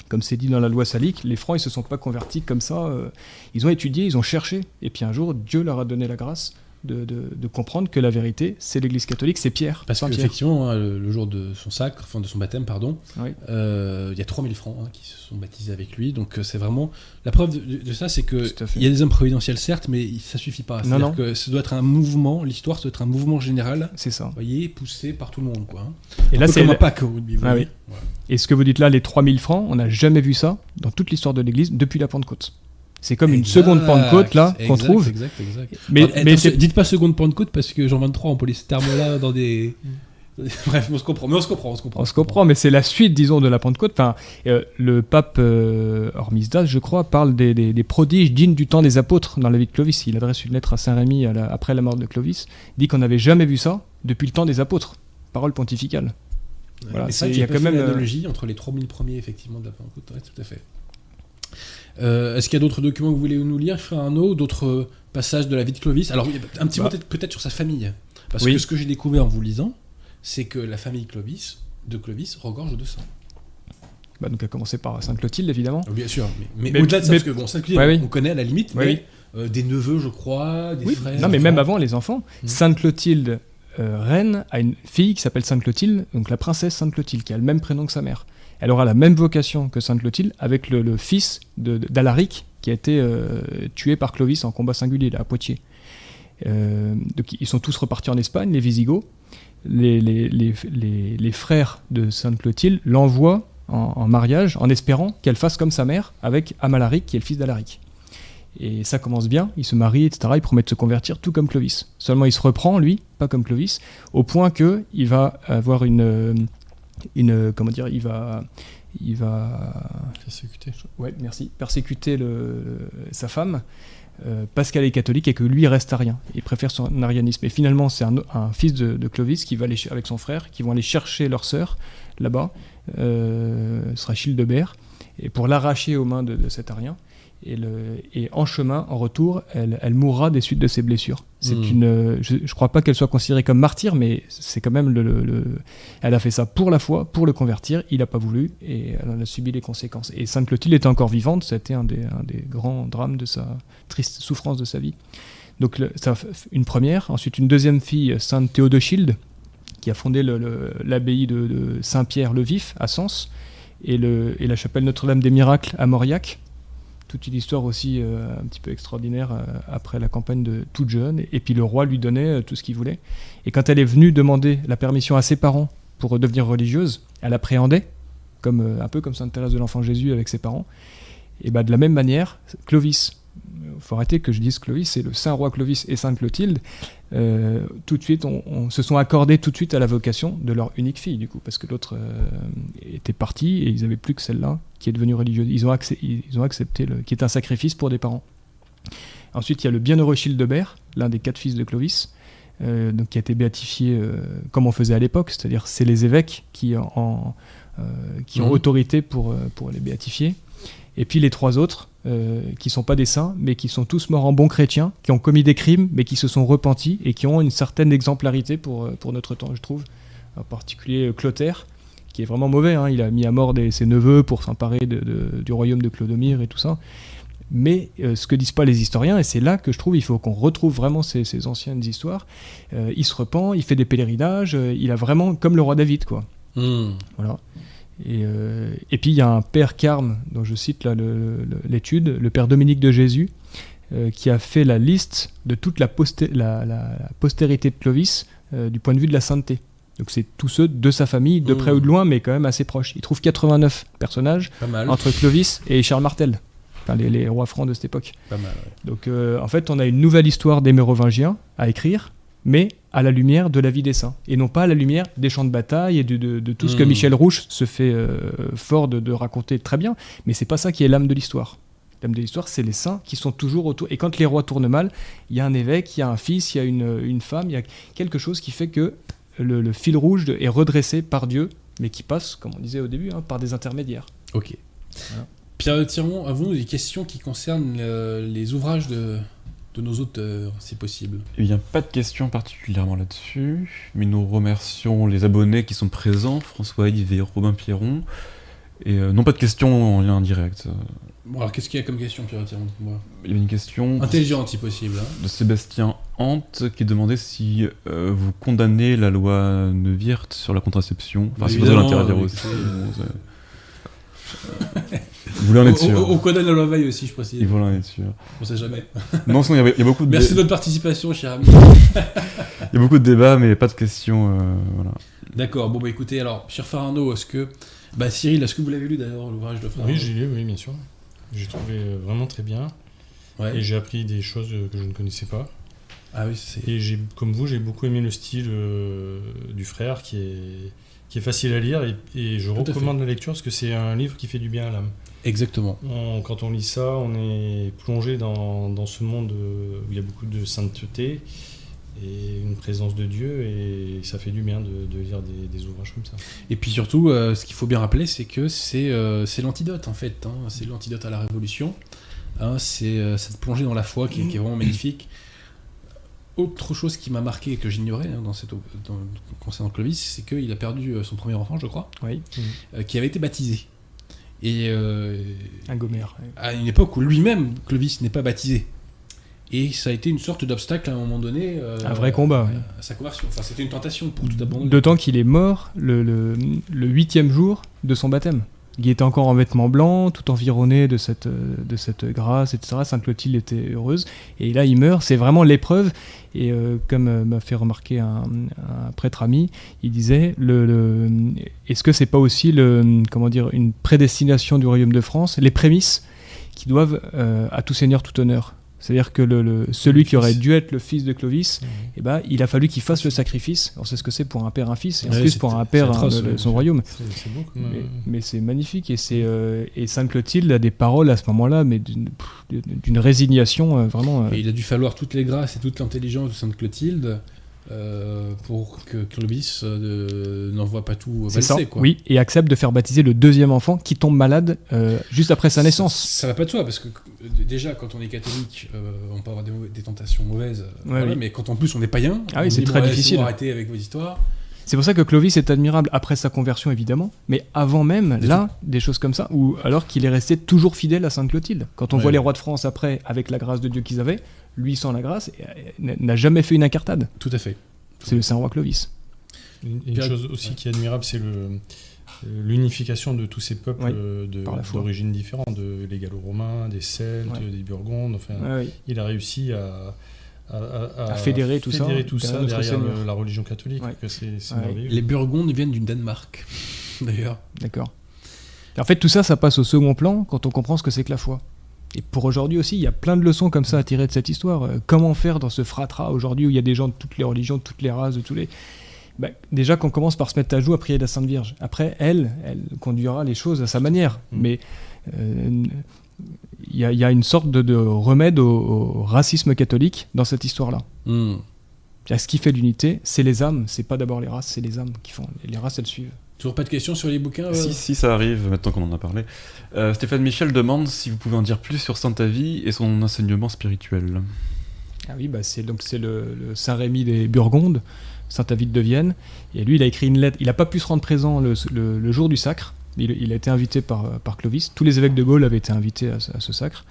Comme c'est dit dans la loi salique, les francs, ils se sont pas convertis comme ça. euh, ils ont étudié, ils ont cherché, et puis un jour, Dieu leur a donné la grâce de, de- de comprendre que la vérité, c'est l'Église catholique, c'est Pierre. Parce qu'effectivement, hein, le, le jour de son sacre, enfin de son baptême, pardon, Oui. euh, il y a 3000 francs hein, qui se sont baptisés avec lui. Donc euh, c'est vraiment. La preuve de, de ça, c'est que Tout à fait. il y a des hommes providentiels, certes, mais ça suffit pas. Non, non. que ça doit être un mouvement, l'histoire doit être un mouvement général, C'est ça. vous voyez, poussé par tout le monde. Quoi, hein. Et Un là, c'est comme un au rugby, Ah oui. Et ce que vous dites là, les 3000 francs, on n'a jamais vu ça dans toute l'histoire de l'Église depuis la Pentecôte. C'est comme une seconde Pentecôte là qu'on trouve. Exact, exact. Mais, Alors, mais attention, c'est dites pas seconde Pentecôte parce que Jean 23 emploie ce terme-là dans des. Bref, on se comprend, mais on se comprend, on se comprend. On se comprend, mais c'est la suite, disons, de la Pentecôte. Enfin, euh, le pape euh, Hormisdas, je crois, parle des, des- des prodiges dignes du temps des apôtres dans la vie de Clovis. Il adresse une lettre à Saint Rémy à la- après la mort de Clovis. Il dit qu'on n'avait jamais vu ça depuis le temps des apôtres. Parole pontificale. Voilà, Mais c'est- ça, il il y a quand même, une euh, analogie entre les 3000 premiers, effectivement, de la Pentecôte. Ouais, tout à fait. Euh, Est-ce qu'il y a d'autres documents que vous voulez nous lire, frère Arnaud D'autres euh, passages de la vie de Clovis? Alors, un petit Bah. mot peut-être sur sa famille. Parce Oui. que ce que j'ai découvert en vous lisant, c'est que la famille Clovis, de Clovis regorge de sang. Bah, donc, à commencer par Sainte Clotilde, évidemment. Bien sûr, mais, au-delà de ça, mais- parce que bon, Sainte-Clotilde, Ouais, oui. on connaît à la limite, Ouais, mais euh, des neveux, je crois, des Oui, frères. non, mais même avant les enfants, Mhm. Sainte Clotilde, euh, reine, a une fille qui s'appelle Sainte Clotilde, donc la princesse Sainte Clotilde, qui a le même prénom que sa mère. Elle aura la même vocation que Sainte Clotilde avec le, fils d'Alaric, qui a été euh, tué par Clovis en combat singulier à Poitiers. Euh, donc ils sont tous repartis en Espagne, les Visigoths. Les, frères de Sainte Clotilde l'envoient en, en mariage en espérant qu'elle fasse comme sa mère avec Amalaric, qui est le fils d'Alaric. Et ça commence bien, il se marie, etc. Il promet de se convertir tout comme Clovis. Seulement il se reprend, lui, pas comme Clovis, au point que il va avoir une, euh, une comment dire, il va, il va, Persécuté. ouais, merci, persécuter le- sa femme euh, parce qu'elle est catholique et que lui reste arien. Il préfère son arianisme. Et finalement, c'est un, un fils de, de Clovis qui va aller avec son frère, qui vont aller chercher leur sœur là-bas, euh, ce sera Childebert, et pour l'arracher aux mains de, de cet arien. Et, le, et en chemin, en retour, elle, elle mourra des suites de ses blessures. C'est Hmm. une, je ne crois pas qu'elle soit considérée comme martyr, mais c'est quand même le, le- le- Elle a fait ça pour la foi, pour le convertir. Il n'a pas voulu et elle en a subi les conséquences. Et Sainte Clotilde était encore vivante. C'était un des, un des grands drames de sa triste souffrance de sa vie. Donc le- ça, une première. Ensuite, une deuxième fille, Sainte Théodochilde, qui a fondé le- le- l'abbaye de, de Saint-Pierre-le-Vif à Sens et, le, et la chapelle Notre-Dame des Miracles à Mauriac. Toute une histoire aussi euh, un petit peu extraordinaire euh, après la campagne de toute jeune. Et, puis le roi lui donnait euh, tout ce qu'il voulait. Et quand elle est venue demander la permission à ses parents pour devenir religieuse, elle appréhendait, comme, un peu comme Sainte Thérèse de l'Enfant Jésus avec ses parents. Et bah, de la même manière, Clovis, il faut arrêter que je dise Clovis, c'est le saint roi Clovis et sainte Clotilde, tout de suite, on, on se sont accordés tout de suite à la vocation de leur unique fille, du coup, parce que l'autre était parti et ils n'avaient plus que celle-là qui est devenue religieuse. Ils ont, accé- ils ont accepté, le, qui est un sacrifice pour des parents. Ensuite, il y a le bienheureux Childebert, l'un des quatre fils de Clovis, euh, donc, qui a été béatifié euh, comme on faisait à l'époque, c'est-à-dire c'est les évêques qui, en- euh, qui ont Mhm. autorité pour, pour les béatifier. Et puis les trois autres, qui sont pas des saints, mais qui sont tous morts en bons chrétiens, qui ont commis des crimes, mais qui se sont repentis et qui ont une certaine exemplarité pour, pour notre temps, je trouve. En particulier Clotaire, qui est vraiment mauvais. hein. Il a mis à mort des- ses neveux pour s'emparer de- de- du royaume de Clodomir et tout ça. Mais euh, ce que disent pas les historiens, et c'est là que je trouve il faut qu'on retrouve vraiment ces, ces anciennes histoires, euh, il se repent, il fait des pèlerinages, euh, il a vraiment comme le roi David, quoi. Hmm. Voilà. Et, et puis il y a un père Carme, dont je cite là le- l'étude, le, père Dominique de Jésus, qui a fait la liste de toute la, posté- la- la- la postérité de Clovis du point de vue de la sainteté. Donc c'est tous ceux de sa famille, de près Mmh. ou de loin, mais quand même assez proches. Il trouve 89 personnages entre Clovis et Charles Martel, enfin les, les rois francs de cette époque. Pas mal, ouais. Donc euh, en fait, on a une nouvelle histoire des Mérovingiens à écrire, mais à la lumière de la vie des saints, et non pas à la lumière des champs de bataille et de, de- de tout ce que Hmm. Michel Rouche se fait euh, fort de, de raconter très bien, mais c'est pas ça qui est l'âme de l'histoire. L'âme de l'histoire, c'est les saints qui sont toujours autour. Et quand les rois tournent mal, il y a un évêque, il y a un fils, il y a une, une femme, il y a quelque chose qui fait que le, le fil rouge de- est redressé par Dieu, mais qui passe, comme on disait au début, hein, par des intermédiaires. Ok. Voilà. Pierre Tiron, avons-nous des questions qui concernent euh, les ouvrages de, de nos auteurs, si possible? Eh bien, pas de questions particulièrement là-dessus, mais nous remercions les abonnés qui sont présents, François Yves et Robin Pierron. Et euh, non pas de questions en lien direct. Bon, alors qu'est-ce qu'il y a comme question, Pierre Moi. Il y avait une question Intelligente, si possible. hein. de Sébastien Hant qui demandait si euh, vous condamnez la loi Neuwirth sur la contraception. Enfin, si vous Évidemment, l'interdire euh, aussi. vous voulez en être sûr on- on connaît la loi Veil aussi, je précise. Il voulait en être sûr. On sait jamais. Non, sinon, il y y, a beaucoup de Merci de votre participation, cher ami. il y a beaucoup de débats, mais pas de questions. euh, voilà. D'accord, bon bah écoutez, alors, cher Farano, est-ce que. Bah Cyril, est-ce que vous l'avez lu d'ailleurs, l'ouvrage de Farano Oui, j'ai lu, oui, bien sûr. J'ai trouvé euh, vraiment très bien. Ouais. Et j'ai appris des choses euh, que je ne connaissais pas. Ah oui, c'est. Et j'ai, comme vous, j'ai beaucoup aimé le style euh, du frère qui est, qui est facile à lire. Et, et je recommande la lecture parce que c'est un livre qui fait du bien à l'âme. Exactement. On- quand on lit ça, on est plongé dans, dans ce monde où il y a beaucoup de sainteté et une présence de Dieu. Et ça fait du bien de, de lire des, des ouvrages comme ça. Et puis surtout, euh, ce qu'il faut bien rappeler, c'est que c'est euh, l'antidote en fait. hein. C'est l'antidote à la révolution. Hein, c'est euh, cette plongée dans la foi qui, qui est vraiment magnifique. Autre chose qui m'a marqué et que j'ignorais hein, dans cette, dans- concernant Clovis, c'est qu'il a perdu son premier enfant, je crois, Oui, euh, qui avait été baptisé. Et euh, un gommère. ouais. à une époque où lui-même, Clovis, n'est pas baptisé. Et ça a été une sorte d'obstacle à un moment donné. euh, Un vrai combat. À sa conversion. Enfin, c'était une tentation pour tout abandonner. D'autant qu'il est mort le, le, le huitième jour de son baptême. Il était encore en vêtements blancs, tout environné de cette, de cette grâce, etc. Sainte Clotilde était heureuse. Et là, il meurt. C'est vraiment l'épreuve. Et euh, comme euh, m'a fait remarquer un, un prêtre ami, il disait le, le- est-ce que c'est pas aussi le, comment dire, une prédestination du royaume de France, les prémices qui doivent à tout seigneur tout honneur? C'est-à-dire que le, le- celui qui aurait dû être le fils de Clovis, eh ben, il a fallu qu'il fasse le sacrifice. On sait ce que c'est pour un père un fils, et en Ouais, plus pour un père atroce, un- le- ouais. son royaume. Beau. Mais, euh, mais c'est magnifique et c'est euh, et Sainte Clotilde a des paroles à ce moment-là, mais d'une résignation euh, vraiment. Et il a dû falloir toutes les grâces et toute l'intelligence de Sainte Clotilde euh, pour que Clovis euh, n'envoie pas tout ça, valser, quoi. oui, et accepte de faire baptiser le deuxième enfant qui tombe malade euh, juste après sa naissance. Ça, ça va pas de soi, parce que déjà, quand on est catholique, on peut avoir des, tentations mauvaises, voilà, oui. mais quand en plus on est païen, Ah oui, c'est très bon, difficile. Arrêtez avec vos histoires. C'est pour ça que Clovis est admirable après sa conversion, évidemment, mais avant même, Des là, des choses comme ça, ou alors qu'il est resté toujours fidèle à Sainte Clotilde. Quand on Ouais, voit les rois de France après, avec la grâce de Dieu qu'ils avaient, lui sans la grâce, euh, n'a- jamais fait une incartade. Tout à fait. C'est le Saint-Roi Clovis. Une, chose aussi ouais. qui est admirable, c'est le euh, l'unification de tous ces peuples Oui, euh, d'origines différentes, de, les Gallo-Romains, des Celtes, Ouais. des Burgondes. Enfin, oui. il a réussi à, à, à- À fédérer tout ça fédérer tout derrière ça notre derrière Seigneur. le- la religion catholique. Ouais. que. Les Burgondes viennent du Danemark, d'ailleurs. D'accord. En fait, tout ça, ça passe au second plan quand on comprend ce que c'est que la foi. Et pour aujourd'hui aussi, il y a plein de leçons comme ça à tirer de cette histoire. Euh, comment faire dans ce fratras aujourd'hui où il y a des gens de toutes les religions, de toutes les races, de tous les. Bah, déjà qu'on commence par se mettre à genoux à prier la Sainte Vierge. Après, elle, elle conduira les choses à sa manière. Mm. Mais euh, il y, a- il y a une sorte de, de remède au, au racisme catholique dans cette histoire-là. Hmm. Ce qui fait l'unité, c'est les âmes. C'est pas d'abord les races, c'est les âmes qui font. Les races, elles suivent. Toujours pas de questions sur les bouquins euh Si, si, ça arrive, maintenant qu'on en a parlé. Euh, Stéphane Michel demande si vous pouvez en dire plus sur Sainte Avie et son enseignement spirituel. Ah oui, bah c'est donc c'est le, le Saint Rémy des Burgondes, Saint Avide de Vienne. Et lui, il a écrit une lettre. Il n'a pas pu se rendre présent le, le- le jour du sacre. Il, il a été invité par, par Clovis. Tous les évêques de Gaulle avaient été invités à, ce- à ce sacre.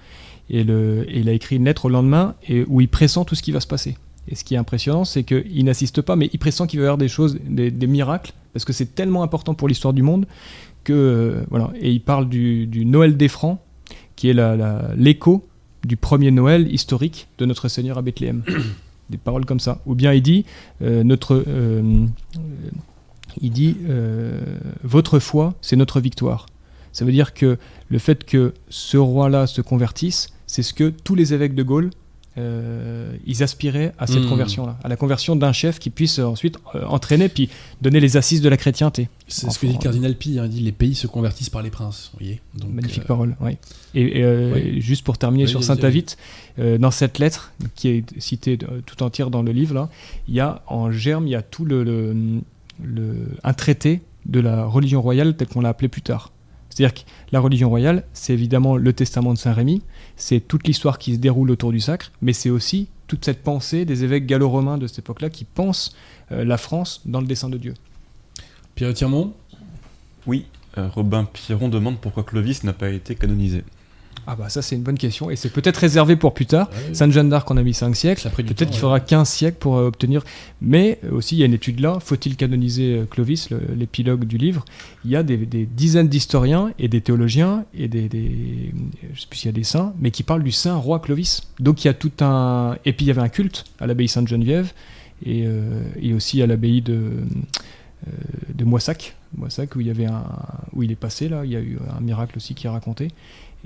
Et, le, et il a écrit une lettre au lendemain et, où il pressent tout ce qui va se passer. Et ce qui est impressionnant, c'est qu'il n'assiste pas, mais il pressent qu'il va y avoir des choses, des, miracles, parce que c'est tellement important pour l'histoire du monde que euh, voilà. Et il parle du, Noël des Francs, qui est l'écho du premier Noël historique de notre Seigneur à Bethléem. Des paroles comme ça. Ou bien il dit euh, notre, euh, il dit votre foi, c'est notre victoire. Ça veut dire que le fait que ce roi-là se convertisse, c'est ce que tous les évêques de Gaulle euh, ils aspiraient à cette Hmm. conversion-là, à la conversion d'un chef qui puisse ensuite euh, entraîner puis donner les assises de la chrétienté. C'est ce que dit le cardinal Pi, hein, il dit les pays se convertissent par les princes. Vous voyez Donc, Magnifique euh, parole, oui. Et, et, euh, oui. juste pour terminer Oui, sur vas-y, Saint-Avite, euh, dans cette lettre qui est citée euh, tout entière dans le livre, là, il y a en germe, il y a tout le, le- le- un traité de la religion royale tel qu'on l'a appelé plus tard. C'est-à-dire que la religion royale, c'est évidemment le testament de Saint-Rémy, c'est toute l'histoire qui se déroule autour du sacre, mais c'est aussi toute cette pensée des évêques gallo-romains de cette époque-là qui pensent euh, la France dans le dessein de Dieu. Pierre Tirmont Oui, euh, Robin Piron demande pourquoi Clovis n'a pas été canonisé. Ah bah ça c'est une bonne question, et c'est peut-être réservé pour plus tard. Ouais, Sainte Jeanne d'Arc, on a mis 5 siècles. Peut-être qu'il ouais. faudra 15 siècles pour euh, obtenir. Mais euh, aussi, il y a une étude là. Faut-il canoniser euh, Clovis, l'épilogue du livre? Il y a des, des dizaines d'historiens et des théologiens et des, des- je sais plus s'il y a des saints, mais qui parlent du saint roi Clovis. Donc il y a tout un. Et puis il y avait un culte à l'abbaye Sainte-Geneviève et, euh, et aussi à l'abbaye de, de Moissac, Moissac où il y avait un, où il est passé là. Il y a eu un miracle aussi qui est raconté.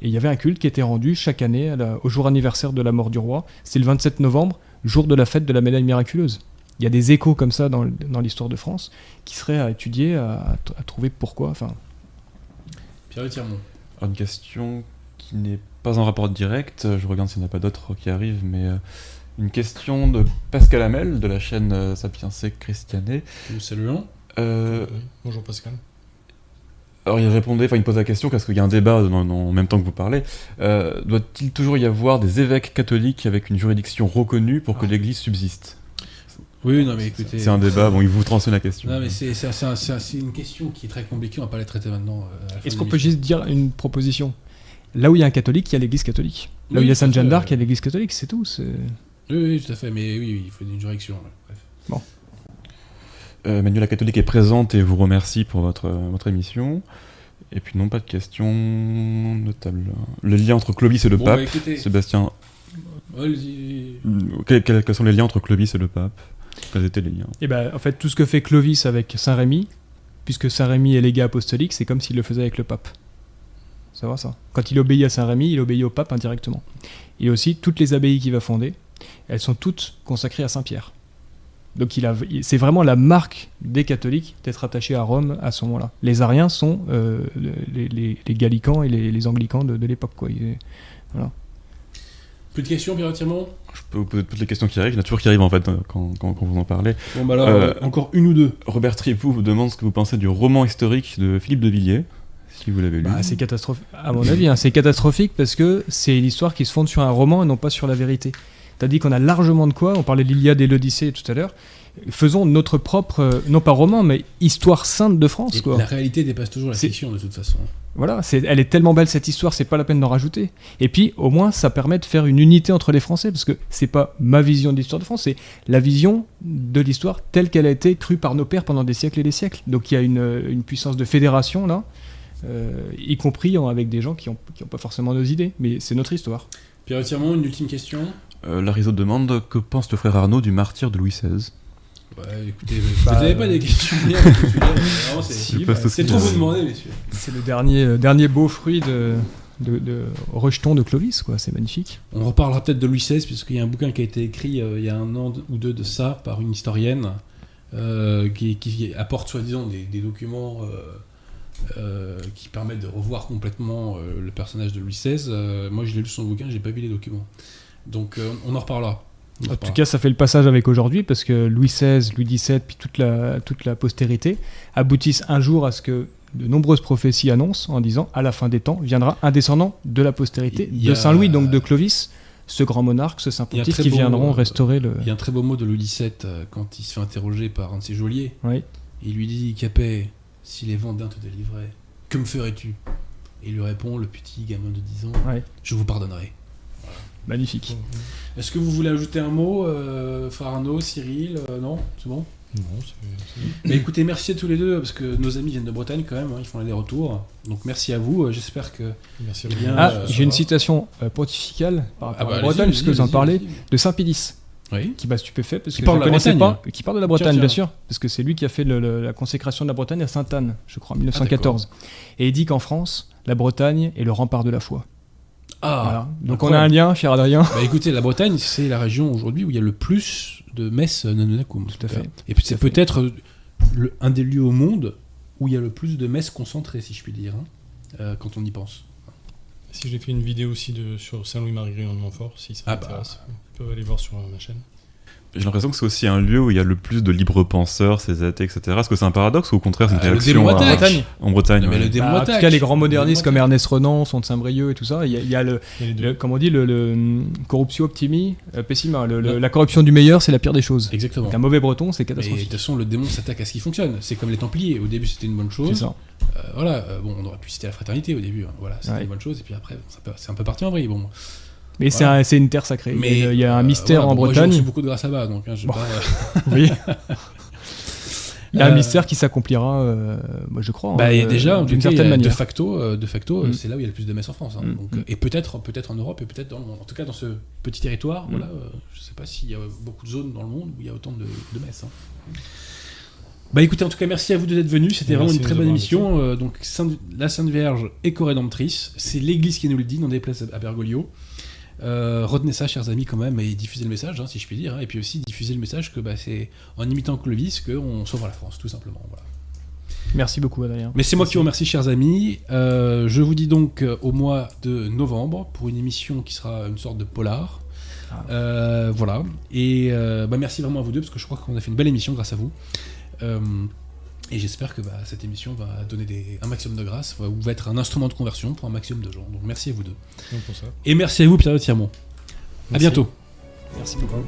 Et il y avait un culte qui était rendu chaque année à la- au jour anniversaire de la mort du roi. C'est le 27 novembre, jour de la fête de la médaille miraculeuse. Il y a des échos comme ça dans, dans l'histoire de France qui seraient à étudier, à, trouver pourquoi. Enfin, Pierre Tirmont. Une question qui n'est pas en rapport direct, je regarde s'il n'y en a pas d'autres qui arrivent, mais euh, une question de Pascal Hamel de la chaîne euh, Sapiense Christiané. Nous saluons. Euh, Oui. Bonjour Pascal. Alors il répondait, enfin il pose la question parce qu'il y a un débat dans- dans- en même temps que vous parlez. Euh, Doit-il toujours y avoir des évêques catholiques avec une juridiction reconnue pour que Ah. l'Église subsiste? Oui, non, mais écoutez. C'est un débat, bon il vous transmet la question. Non, mais c'est c'est- c'est un- c'est un- c'est une question qui est très compliquée, on va pas la traiter maintenant. euh, Est-ce qu'on peut juste dire une proposition? Là où il y a un catholique, il y a l'église catholique. Là où il y a Sainte Jeanne d'Arc, il y a l'église catholique, c'est tout. Oui, oui, tout à fait, mais oui, oui, il faut une direction. ouais. Bref. Euh, Manuela Catholique est présente et vous remercie pour votre, euh, votre émission. Et puis non, pas de questions notables. Le lien entre Clovis et le Bon, pape, bah, écoutez, Sébastien, allez-y. quels, quels- quels sont les liens entre Clovis et le pape? Quels étaient les liens? Et ben, en fait, tout ce que fait Clovis avec Saint Rémy, puisque Saint Rémy est légat apostolique, c'est comme s'il le faisait avec le pape. Ça va ça? Quand il obéit à Saint Rémy, il obéit au pape indirectement. Et aussi, toutes les abbayes qu'il va fonder, elles sont toutes consacrées à Saint Pierre. Donc il a, il- c'est vraiment la marque des catholiques d'être attachés à Rome à ce moment-là. Les Ariens sont euh, les, les- les gallicans et les, les anglicans de, de l'époque. quoi. Plus de questions, Pierre Tirmont Je peux vous poser toutes les questions qui arrivent. Il y en a toujours qui arrivent en fait euh, quand, quand- quand vous en parlez. Bon, bah Euh, encore une ou deux. Robert Tripou vous demande ce que vous pensez du roman historique de Philippe de Villiers, si vous l'avez lu. Bah, c'est catastrophique. À mon avis, hein, c'est catastrophique parce que c'est une histoire qui se fonde sur un roman et non pas sur la vérité. T'as dit qu'on a largement de quoi. On parlait de l'Iliade et l'Odyssée tout à l'heure. Faisons notre propre, euh, non pas roman, mais histoire sainte de France. Et Quoi. La réalité dépasse toujours la fiction, de toute façon. Voilà, elle est tellement belle cette histoire, c'est pas la peine d'en rajouter. Et puis, au moins, ça permet de faire une unité entre les Français, parce que c'est pas ma vision de l'histoire de France, c'est la vision de l'histoire telle qu'elle a été crue par nos pères pendant des siècles et des siècles. Donc il y a une, une puissance de fédération là, euh, y compris avec des gens qui n'ont qui ont pas forcément nos idées, mais c'est notre histoire. Pierre Tirmont, une ultime question? Euh, Larizo demande que pense le frère Arnaud du martyr de Louis XVI Ouais, écoutez, Bah, vous n'avez pas des questions c'est- bah, trop vous demander, messieurs. C'est le dernier, euh, dernier beau fruit de, de, de rejeton de Clovis, quoi. C'est magnifique. On reparlera peut-être de Louis XVI, puisqu'il y a un bouquin qui a été écrit euh, il y a un an ou deux de ça par une historienne euh, qui, qui apporte soi-disant des, des documents euh, euh, qui permettent de revoir complètement euh, le personnage de Louis XVI. Euh, moi, je l'ai lu son bouquin, j'ai pas vu les documents. Donc, euh, on en reparlera. On en En tout cas, ça fait le passage avec aujourd'hui parce que Louis XVI, Louis XVII, puis toute la, toute la postérité aboutissent un jour à ce que de nombreuses prophéties annoncent en disant à la fin des temps viendra un descendant de la postérité Il de a- Saint-Louis, donc de Clovis, ce grand monarque, ce saint pontife qui viendront euh, restaurer le. Il y a un très beau mot de Louis XVII euh, quand il se fait interroger par un de ses geôliers. Oui. Il lui dit Capet, si les Vendéens te délivraient, que me ferais-tu? Et il lui répond, le petit gamin de 10 ans, Ouais. je vous pardonnerai. Magnifique. Est-ce que vous voulez ajouter un mot, euh, Farano, Cyril euh, Non C'est bon Non, c'est- Mais écoutez, merci à tous les deux, parce que nos amis viennent de Bretagne quand même, hein, ils font les retours. Donc merci à vous, euh, j'espère que... Merci Eh à vous. bien, Ah, euh, j'ai une citation euh, pontificale par rapport Ah bah, à la Bretagne, puisque vous en parlez, de Saint-Pédis, Oui qui m'a stupéfait parce Qui que je ne connaissais Bretagne. pas, qui parle de la Bretagne, tiens. bien sûr, parce que c'est lui qui a fait le- le- la consécration de la Bretagne à Sainte-Anne, je crois, en 1914. Et il dit qu'en France, la Bretagne est le rempart de la foi. Ah Voilà. Donc on a un lien, cher Adrien. Bah écoutez, la Bretagne, c'est la région aujourd'hui où il y a le plus de messes nonacum. Tout à fait. Et puis c'est peut-être le- un des lieux au monde où il y a le plus de messes concentrées, si je puis dire, hein, euh, quand on y pense. Si j'ai fait une vidéo aussi de, sur Saint-Louis-Marie Grignon de Montfort, si ça Ah vous bah. intéresse, vous pouvez aller voir sur ma chaîne. J'ai l'impression que c'est aussi un lieu où il y a le plus de libres penseurs, ces athées, etc. Est-ce que c'est un paradoxe ou au contraire c'est une Ah, réaction attaque. Bretagne. en Bretagne Non, mais ouais. le démon Bah, en tout cas, les grands modernistes Le comme Ernest Renan, sont de Saint-Brieuc et tout ça, il y a, il y a le, Il y a les deux. le- comme on dit, le, le, hum, corruptio optimi euh, pessima. Le- le- Non. la corruption du meilleur, c'est la pire des choses. Exactement. Donc un mauvais breton, c'est Mais de toute catastrophique. façon, le démon s'attaque à ce qui fonctionne. C'est comme les Templiers. Au début, c'était une bonne C'est chose. ça. Euh, voilà. euh, bon, on aurait pu citer la fraternité au début. hein. Voilà, c'était Ouais. une bonne chose. Et puis après, c'est un peu- c'est un peu parti en vrille. Bon. Mais c'est un- une terre sacrée. Mais il y a, un euh, mystère voilà, en J'ai Bretagne. reçu beaucoup de grâce donc hein, Bon. pas, euh, Oui. Il y a un Euh, mystère qui s'accomplira, euh, moi je crois. Bah, hein, euh, déjà, en tout d'une certaine de manière. facto, euh, de facto, euh, Mm. c'est là où il y a le plus de messes en France. hein. Mm. Donc, euh, Mm. et peut-être, peut-être en Europe et peut-être dans le monde. En tout cas, dans ce petit territoire, Mm. voilà, euh, je sais pas s'il y a beaucoup de zones dans le monde où il y a autant de, de messes. hein. Bah écoutez, en tout cas, merci à vous d'être venus. C'était vraiment une de très bonne émission. Euh, donc, Sainte- la Sainte Vierge est co-rédemptrice. C'est l'Église qui nous le dit, non des places à Bergoglio. Euh, retenez ça, chers amis, quand même, et diffusez le message, hein, si je puis dire. hein. Et puis aussi, diffusez le message que bah, c'est en imitant Clovis qu'on sauve la France, tout simplement. Voilà. Merci beaucoup, Adrien. Mais c'est moi qui vous remercie, chers amis. Euh, je vous dis donc euh, au mois de novembre pour une émission qui sera une sorte de polar. Ah. Euh, voilà. Et bah, merci vraiment à vous deux parce que je crois qu'on a fait une belle émission grâce à vous. Et j'espère que bah, cette émission va donner des- un maximum de grâce va- ou va être un instrument de conversion pour un maximum de gens. Donc merci à vous deux. Donc pour ça. Et merci à vous, Pierre Tirmont. À bientôt. Merci beaucoup.